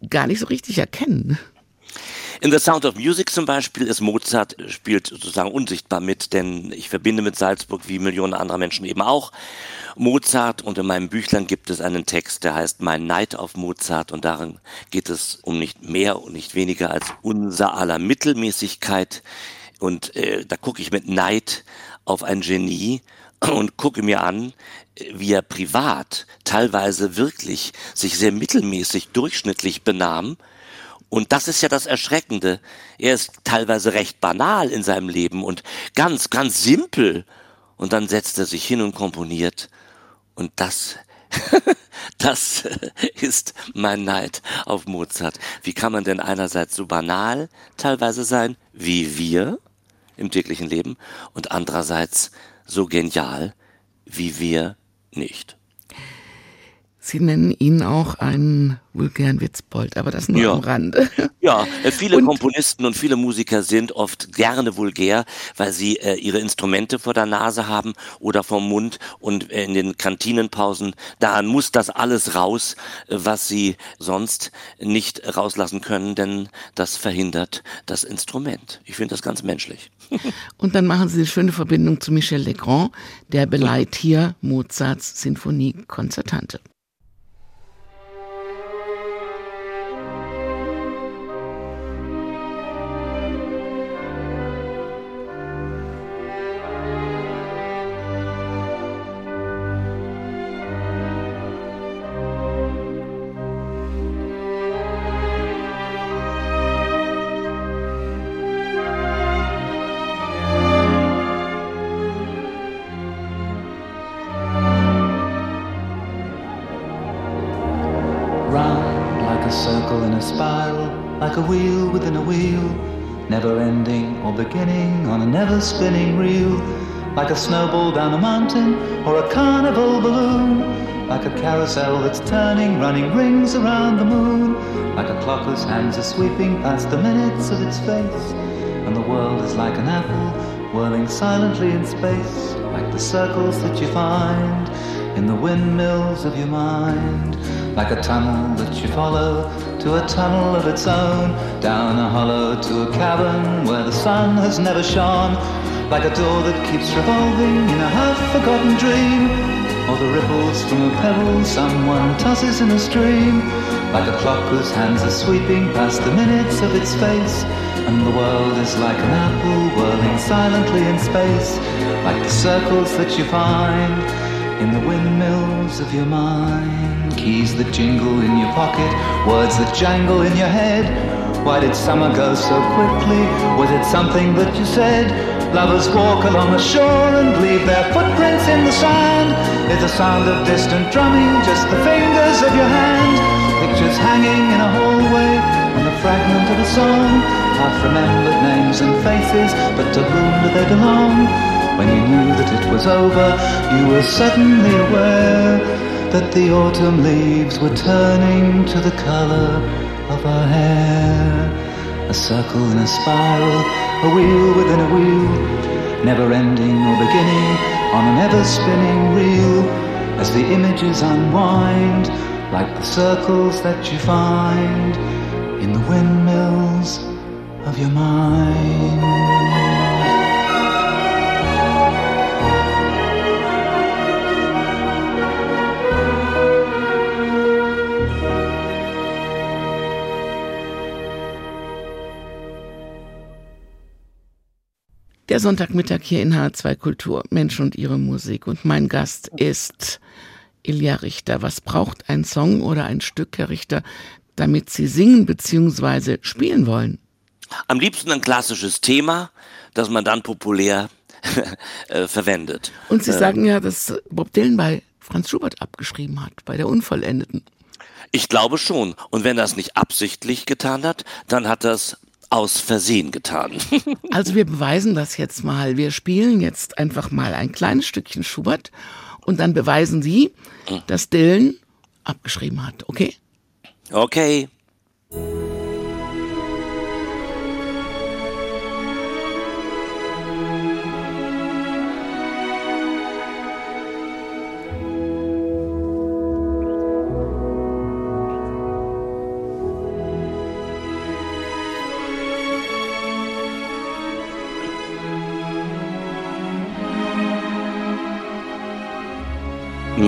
gar nicht so richtig erkennen. In The Sound of Music zum Beispiel ist Mozart, spielt sozusagen unsichtbar mit, denn ich verbinde mit Salzburg wie Millionen anderer Menschen eben auch Mozart und in meinem Büchlein gibt es einen Text, der heißt Mein Neid auf Mozart und darin geht es um nicht mehr und nicht weniger als unser aller Mittelmäßigkeit und äh, da gucke ich mit Neid auf ein Genie und gucke mir an, wie er privat teilweise wirklich sich sehr mittelmäßig durchschnittlich benahm und das ist ja das Erschreckende. Er ist teilweise recht banal in seinem Leben und ganz, ganz simpel. Und dann setzt er sich hin und komponiert. Und das, das ist mein Neid auf Mozart. Wie kann man denn einerseits so banal teilweise sein, wie wir im täglichen Leben, und andererseits so genial, wie wir nicht? Sie nennen ihn auch einen vulgären Witzbold, aber das nur Ja. am Rande. Ja, äh, viele Komponisten und viele Musiker sind oft gerne vulgär, weil sie äh, ihre Instrumente vor der Nase haben oder vom Mund und äh, in den Kantinenpausen, da muss das alles raus, äh, was sie sonst nicht rauslassen können, denn das verhindert das Instrument. Ich finde das ganz menschlich. Und dann machen Sie eine schöne Verbindung zu Michel Legrand, der beleiht hier Mozarts Sinfonie Konzertante. Snowball down a mountain or a carnival balloon, like a carousel that's turning, running rings around the moon, like a clock whose hands are sweeping past the minutes of its face, and the world is like an apple whirling silently in space, like the circles that you find in the windmills of your mind, like a tunnel that you follow to a tunnel of its own, down a hollow to a cavern where the sun has never shone, like a door that keeps revolving in a half-forgotten dream, or the ripples from a pebble someone tosses in a stream, like a clock whose hands are sweeping past the minutes of its face, and the world is like an apple whirling silently in space, like the circles that you find in the windmills of your mind. Keys that jingle in your pocket, words that jangle in your head. Why did summer go so quickly? Was it something that you said? Lovers walk along the shore and leave their footprints in the sand. Is the sound of distant drumming just the fingers of your hand? Pictures hanging in a hallway and the fragment of a song. Half remembered names and faces, but to whom do they belong? When you knew that it was over, you were suddenly aware that the autumn leaves were turning to the color of her hair. A circle in a spiral, a wheel within a wheel, never ending or beginning on an ever spinning reel as the images unwind like the circles that you find in the windmills of your mind. Der Sonntagmittag hier in H2 Kultur, Mensch und ihre Musik. Und mein Gast ist Ilja Richter. Was braucht ein Song oder ein Stück, Herr Richter, damit Sie singen bzw. spielen wollen? Am liebsten ein klassisches Thema, das man dann populär äh, verwendet. Und Sie äh, sagen ja, dass Bob Dylan bei Franz Schubert abgeschrieben hat, bei der Unvollendeten. Ich glaube schon. Und wenn er es nicht absichtlich getan hat, dann hat das aus Versehen getan. also wir beweisen das jetzt mal. Wir spielen jetzt einfach mal ein kleines Stückchen Schubert und dann beweisen Sie, hm. dass Dylan abgeschrieben hat. Okay? Okay.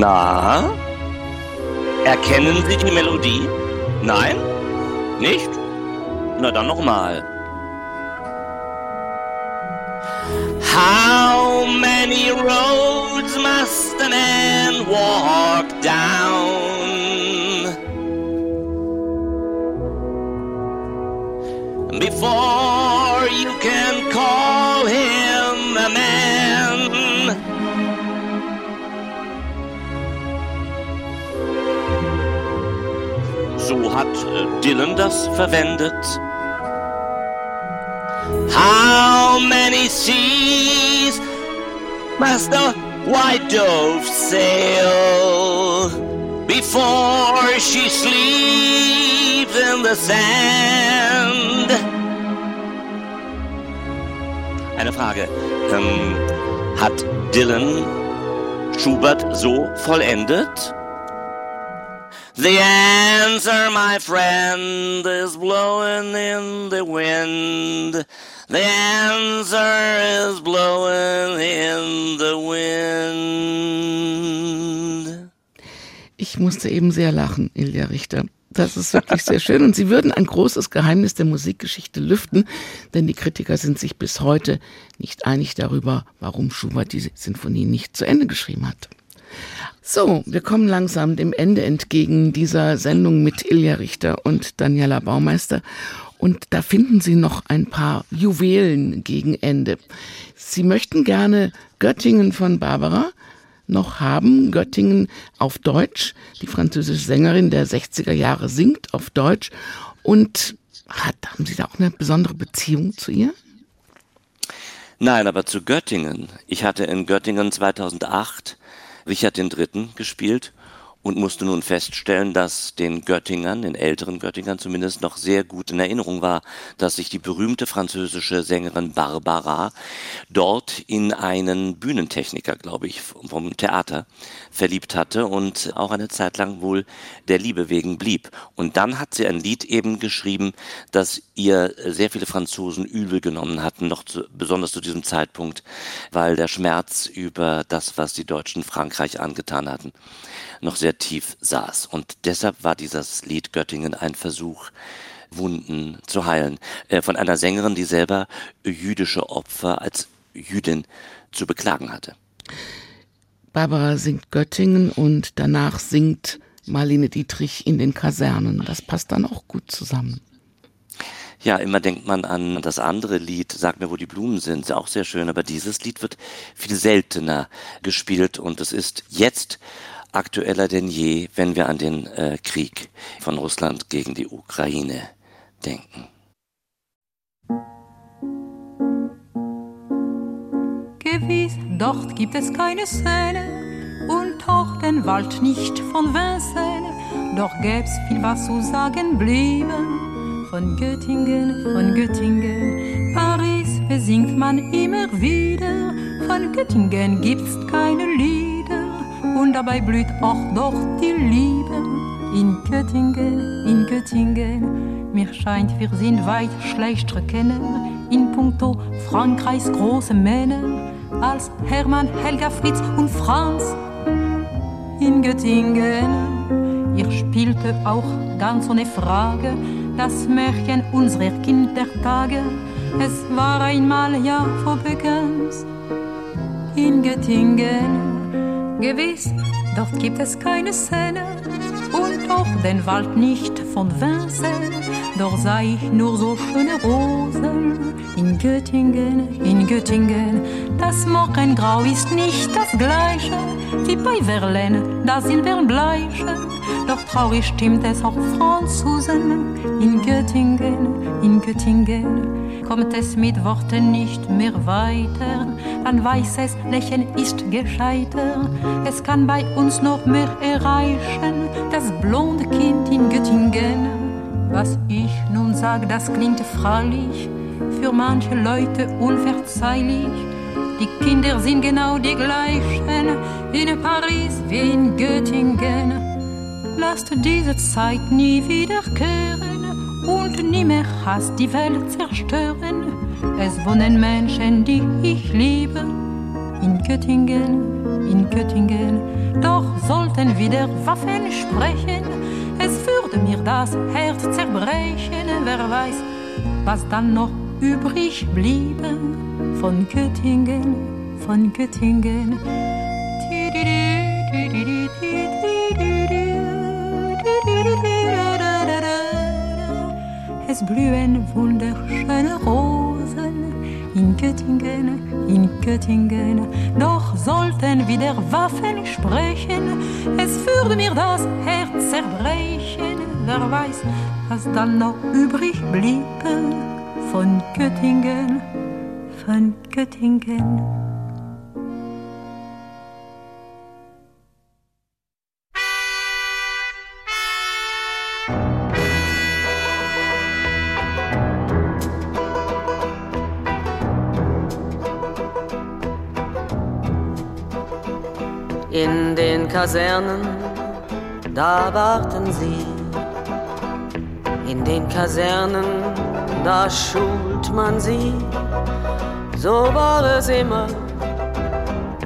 Na? Erkennen Sie die Melodie? Nein? Nicht? Na dann nochmal. How many roads must a man walk down before you can call So hat äh, Dylan das verwendet. How many seas must the white dove sail before she sleeps in the sand? Eine Frage. Ähm, hat Dylan Schubert so vollendet? The answer, my friend, is blowing in the wind. The answer is blowing in the wind. Ich musste eben sehr lachen, Ilja Richter. Das ist wirklich sehr schön. Und Sie würden ein großes Geheimnis der Musikgeschichte lüften, denn die Kritiker sind sich bis heute nicht einig darüber, warum Schubert die Sinfonie nicht zu Ende geschrieben hat. So, wir kommen langsam dem Ende entgegen dieser Sendung mit Ilja Richter und Daniela Baumeister. Und da finden Sie noch ein paar Juwelen gegen Ende. Sie möchten gerne Göttingen von Barbara noch haben. Göttingen auf Deutsch. Die französische Sängerin der 60er Jahre singt auf Deutsch. Und hat, haben Sie da auch eine besondere Beziehung zu ihr? Nein, aber zu Göttingen. Ich hatte in Göttingen 2008 Richard III. gespielt und musste nun feststellen, dass den Göttingern, den älteren Göttingern zumindest noch sehr gut in Erinnerung war, dass sich die berühmte französische Sängerin Barbara dort in einen Bühnentechniker, glaube ich, vom Theater verliebt hatte und auch eine Zeit lang wohl der Liebe wegen blieb. Und dann hat sie ein Lied eben geschrieben, das ihr sehr viele Franzosen übel genommen hatten, noch zu, besonders zu diesem Zeitpunkt, weil der Schmerz über das, was die Deutschen Frankreich angetan hatten, noch sehr tief saß. Und deshalb war dieses Lied Göttingen ein Versuch, Wunden zu heilen. Äh, von einer Sängerin, die selber jüdische Opfer als Jüdin zu beklagen hatte. Barbara singt Göttingen und danach singt Marlene Dietrich in den Kasernen. Das passt dann auch gut zusammen. Ja, immer denkt man an das andere Lied, Sag mir, wo die Blumen sind, ist ja auch sehr schön, aber dieses Lied wird viel seltener gespielt und es ist jetzt aktueller denn je, wenn wir an den äh, Krieg von Russland gegen die Ukraine denken. Gewiss, dort gibt es keine Szene und auch den Wald nicht von Vincennes. Doch gäb's viel was zu sagen blieben. Von Göttingen, von Göttingen, Paris besingt man immer wieder. Von Göttingen gibt's keine Lieder und dabei blüht auch doch die Liebe. In Göttingen, in Göttingen, mir scheint, wir sind weit schlechter kennen in puncto Frankreichs große Männer als Hermann, Helga, Fritz und Franz in Göttingen. Ihr spielte auch ganz ohne Frage das Märchen unserer Kindertage. Es war einmal ja vor Beckens in Göttingen. Gewiss, dort gibt es keine Szene und auch den Wald nicht von Vincennes. Dort sah ich nur so schöne Rosen in Göttingen, in Göttingen. Das Morgengrau ist nicht das gleiche wie bei Verlaine, das Silbernbleiche. Doch traurig stimmt es auch Franzosen in Göttingen, in Göttingen. Kommt es mit Worten nicht mehr weiter, ein weißes Lächeln ist gescheiter. Es kann bei uns noch mehr erreichen, das blonde Kind in Göttingen. Was ich nun sag, das klingt freilich für manche Leute unverzeihlich. Die Kinder sind genau die gleichen in Paris wie in Göttingen. Lasst diese Zeit nie wiederkehren und nie mehr Hass die Welt zerstören. Es wohnen Menschen, die ich liebe, in Göttingen, in Göttingen. Doch sollten wieder Waffen sprechen, es würde mir das Herz zerbrechen. Wer weiß, was dann noch übrig blieben von Göttingen, von Göttingen. Blühen wunderschöne Rosen in Göttingen, in Göttingen. Doch sollten wieder Waffen sprechen, es würde mir das Herz zerbrechen. Wer weiß, was dann noch übrig blieben von Göttingen, von Göttingen. Kasernen, da warten sie. In den Kasernen, da schult man sie. So war es immer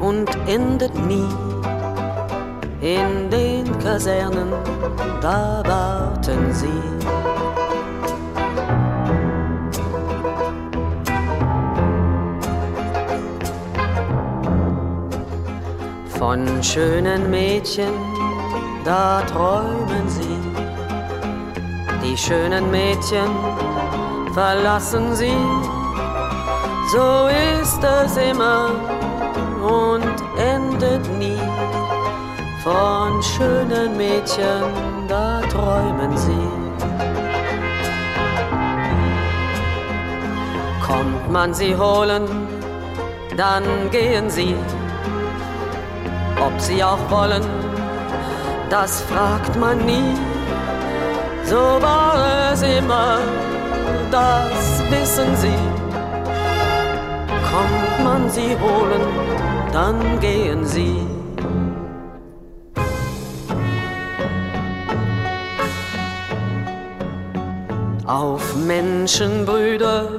und endet nie. In den Kasernen, da warten sie. Von schönen Mädchen, da träumen sie. Die schönen Mädchen verlassen sie. So ist es immer und endet nie. Von schönen Mädchen, da träumen sie. Kommt man sie holen, dann gehen sie ob sie auch wollen, das fragt man nie. So war es immer, das wissen sie. Kommt man sie holen, dann gehen sie. Auf Menschenbrüder,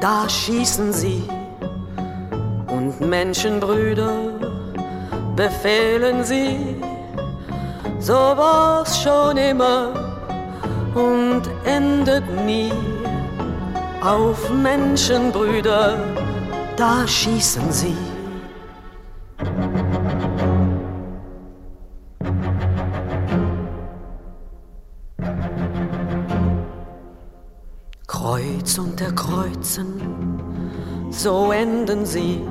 da schießen sie. Und Menschenbrüder, befehlen sie, so war's schon immer und endet nie. Auf Menschenbrüder, da schießen sie. Kreuz unter Kreuzen, so enden sie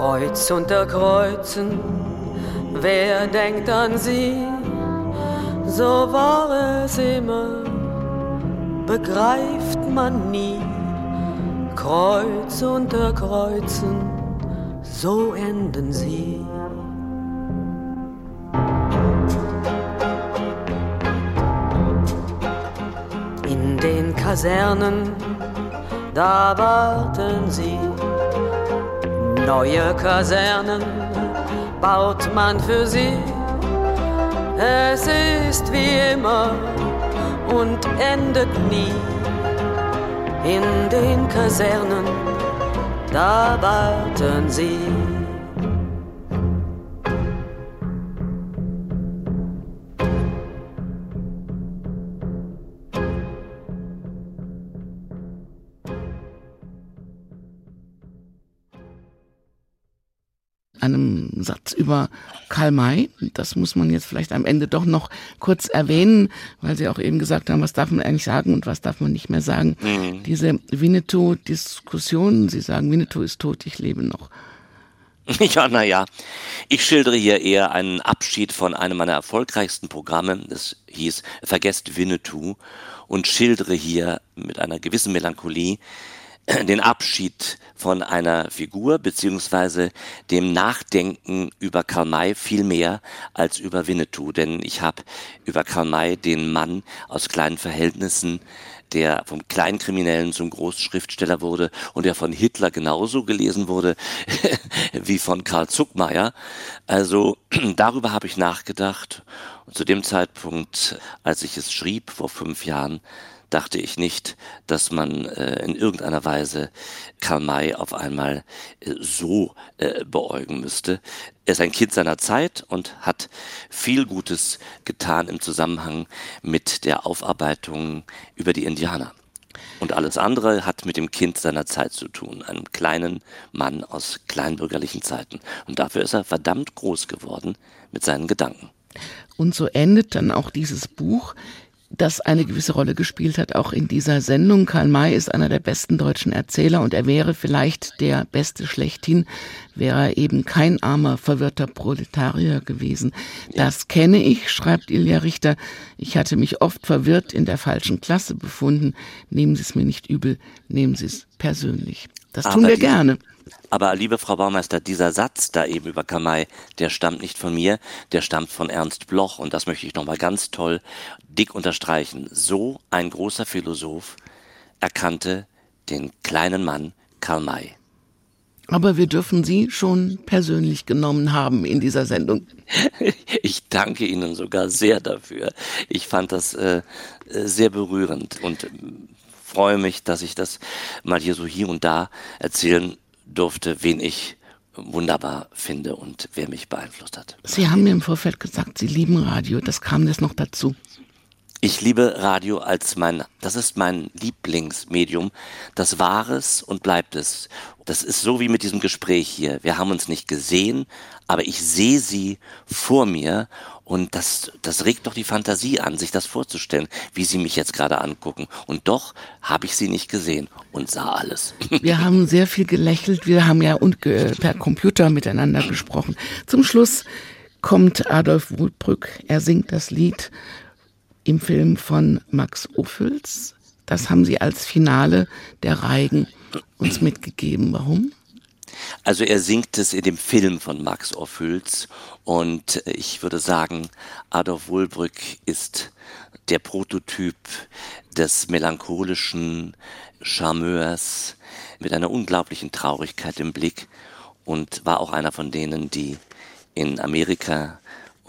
Kreuz unter Kreuzen, wer denkt an sie? So war es immer, begreift man nie. Kreuz unter Kreuzen, so enden sie. In den Kasernen, da warten sie Neue Kasernen baut man für sie. Es ist wie immer und endet nie in den Kasernen, da warten sie. Satz über Karl May. Das muss man jetzt vielleicht am Ende doch noch kurz erwähnen, weil Sie auch eben gesagt haben, was darf man eigentlich sagen und was darf man nicht mehr sagen. Mhm. Diese Winnetou-Diskussion, Sie sagen, Winnetou ist tot, ich lebe noch. Ja, naja, ich schildere hier eher einen Abschied von einem meiner erfolgreichsten Programme. Das hieß Vergesst Winnetou und schildere hier mit einer gewissen Melancholie den Abschied von einer Figur beziehungsweise dem Nachdenken über Karl May viel mehr als über Winnetou, denn ich habe über Karl May den Mann aus kleinen Verhältnissen der vom Kleinkriminellen zum Großschriftsteller wurde und der von Hitler genauso gelesen wurde wie von Karl Zuckmeier. Also darüber habe ich nachgedacht und zu dem Zeitpunkt, als ich es schrieb vor fünf Jahren, dachte ich nicht, dass man äh, in irgendeiner Weise Karl May auf einmal äh, so äh, beäugen müsste. Er ist ein Kind seiner Zeit und hat viel Gutes getan im Zusammenhang mit der Aufarbeitung über die Indianer. Und alles andere hat mit dem Kind seiner Zeit zu tun, einem kleinen Mann aus kleinbürgerlichen Zeiten. Und dafür ist er verdammt groß geworden mit seinen Gedanken. Und so endet dann auch dieses Buch das eine gewisse Rolle gespielt hat, auch in dieser Sendung. Karl May ist einer der besten deutschen Erzähler und er wäre vielleicht der beste schlechthin, wäre er eben kein armer, verwirrter Proletarier gewesen. Das kenne ich, schreibt Ilja Richter. Ich hatte mich oft verwirrt in der falschen Klasse befunden. Nehmen Sie es mir nicht übel, nehmen Sie es persönlich. Das tun Aber wir gerne. Aber liebe Frau Baumeister, dieser Satz da eben über Kamai, der stammt nicht von mir, der stammt von Ernst Bloch und das möchte ich nochmal ganz toll dick unterstreichen. So ein großer Philosoph erkannte den kleinen Mann Karl May. Aber wir dürfen Sie schon persönlich genommen haben in dieser Sendung. Ich danke Ihnen sogar sehr dafür. Ich fand das äh, äh sehr berührend und äh, freue mich, dass ich das mal hier so hier und da erzählen durfte, wen ich wunderbar finde und wer mich beeinflusst hat. Sie haben mir im Vorfeld gesagt, Sie lieben Radio. Das kam jetzt noch dazu. Ich liebe Radio als mein, das ist mein Lieblingsmedium. Das war es und bleibt es. Das ist so wie mit diesem Gespräch hier. Wir haben uns nicht gesehen, aber ich sehe sie vor mir und das, das regt doch die Fantasie an, sich das vorzustellen, wie sie mich jetzt gerade angucken. Und doch habe ich sie nicht gesehen und sah alles. Wir haben sehr viel gelächelt. Wir haben ja und per Computer miteinander gesprochen. Zum Schluss kommt Adolf Wohlbrück. Er singt das Lied im Film von Max Ophüls. Das haben Sie als Finale der Reigen uns mitgegeben. Warum? Also er singt es in dem Film von Max Ophüls und ich würde sagen, Adolf Wohlbrück ist der Prototyp des melancholischen Charmeurs mit einer unglaublichen Traurigkeit im Blick und war auch einer von denen, die in Amerika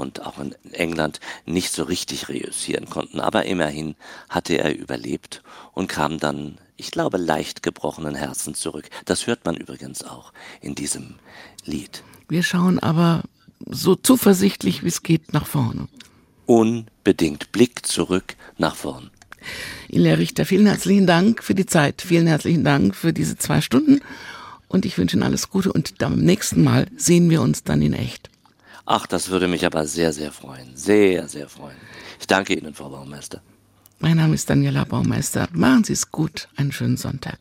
und auch in England nicht so richtig reüssieren konnten. Aber immerhin hatte er überlebt und kam dann, ich glaube, leicht gebrochenen Herzen zurück. Das hört man übrigens auch in diesem Lied. Wir schauen aber so zuversichtlich wie es geht nach vorne. Unbedingt Blick zurück nach vorn. Ilja Richter, vielen herzlichen Dank für die Zeit. Vielen herzlichen Dank für diese zwei Stunden. Und ich wünsche Ihnen alles Gute und beim nächsten Mal sehen wir uns dann in echt. Ach, das würde mich aber sehr, sehr freuen. Sehr, sehr freuen. Ich danke Ihnen, Frau Baumeister. Mein Name ist Daniela Baumeister. Machen Sie es gut. Einen schönen Sonntag.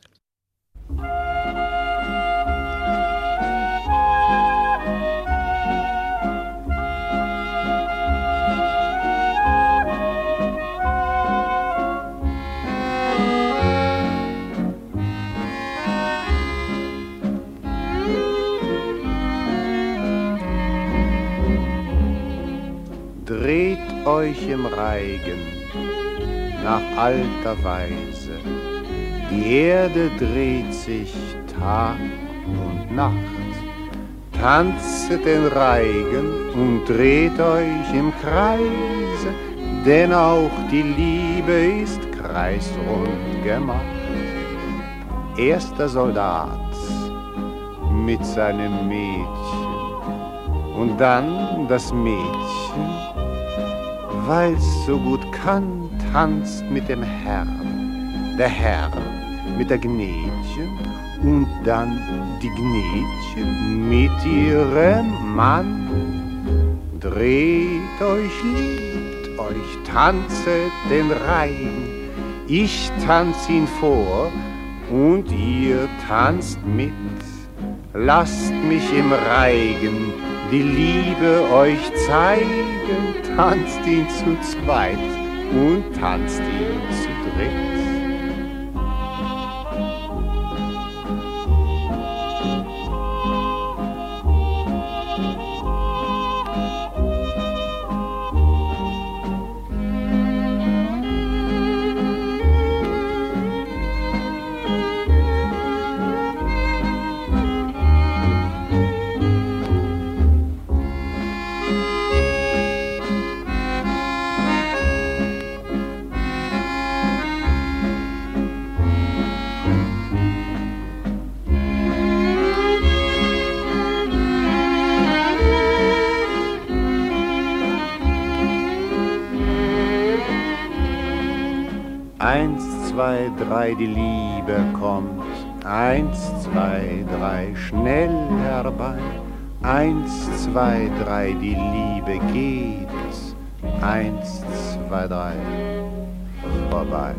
Euch im Reigen nach alter Weise Die Erde dreht sich Tag und Nacht. Tanzet den Reigen und dreht euch im Kreise, denn auch die Liebe ist kreisrund gemacht. Erster Soldat mit seinem Mädchen und dann das Mädchen, weil's so gut kann, tanzt mit dem Herrn, der Herr mit der Gnädchen und dann die Gnädchen mit ihrem Mann. Dreht euch, liebt euch, tanzet den Reigen, ich tanz ihn vor und ihr tanzt mit. Lasst mich im Reigen die Liebe euch zeigen, tanzt ihn zu zweit und tanzt ihn zu dritt. Zwei, drei, die Liebe kommt. Eins, zwei, drei, schnell herbei. Eins, zwei, drei, die Liebe geht. Eins, zwei, drei, vorbei.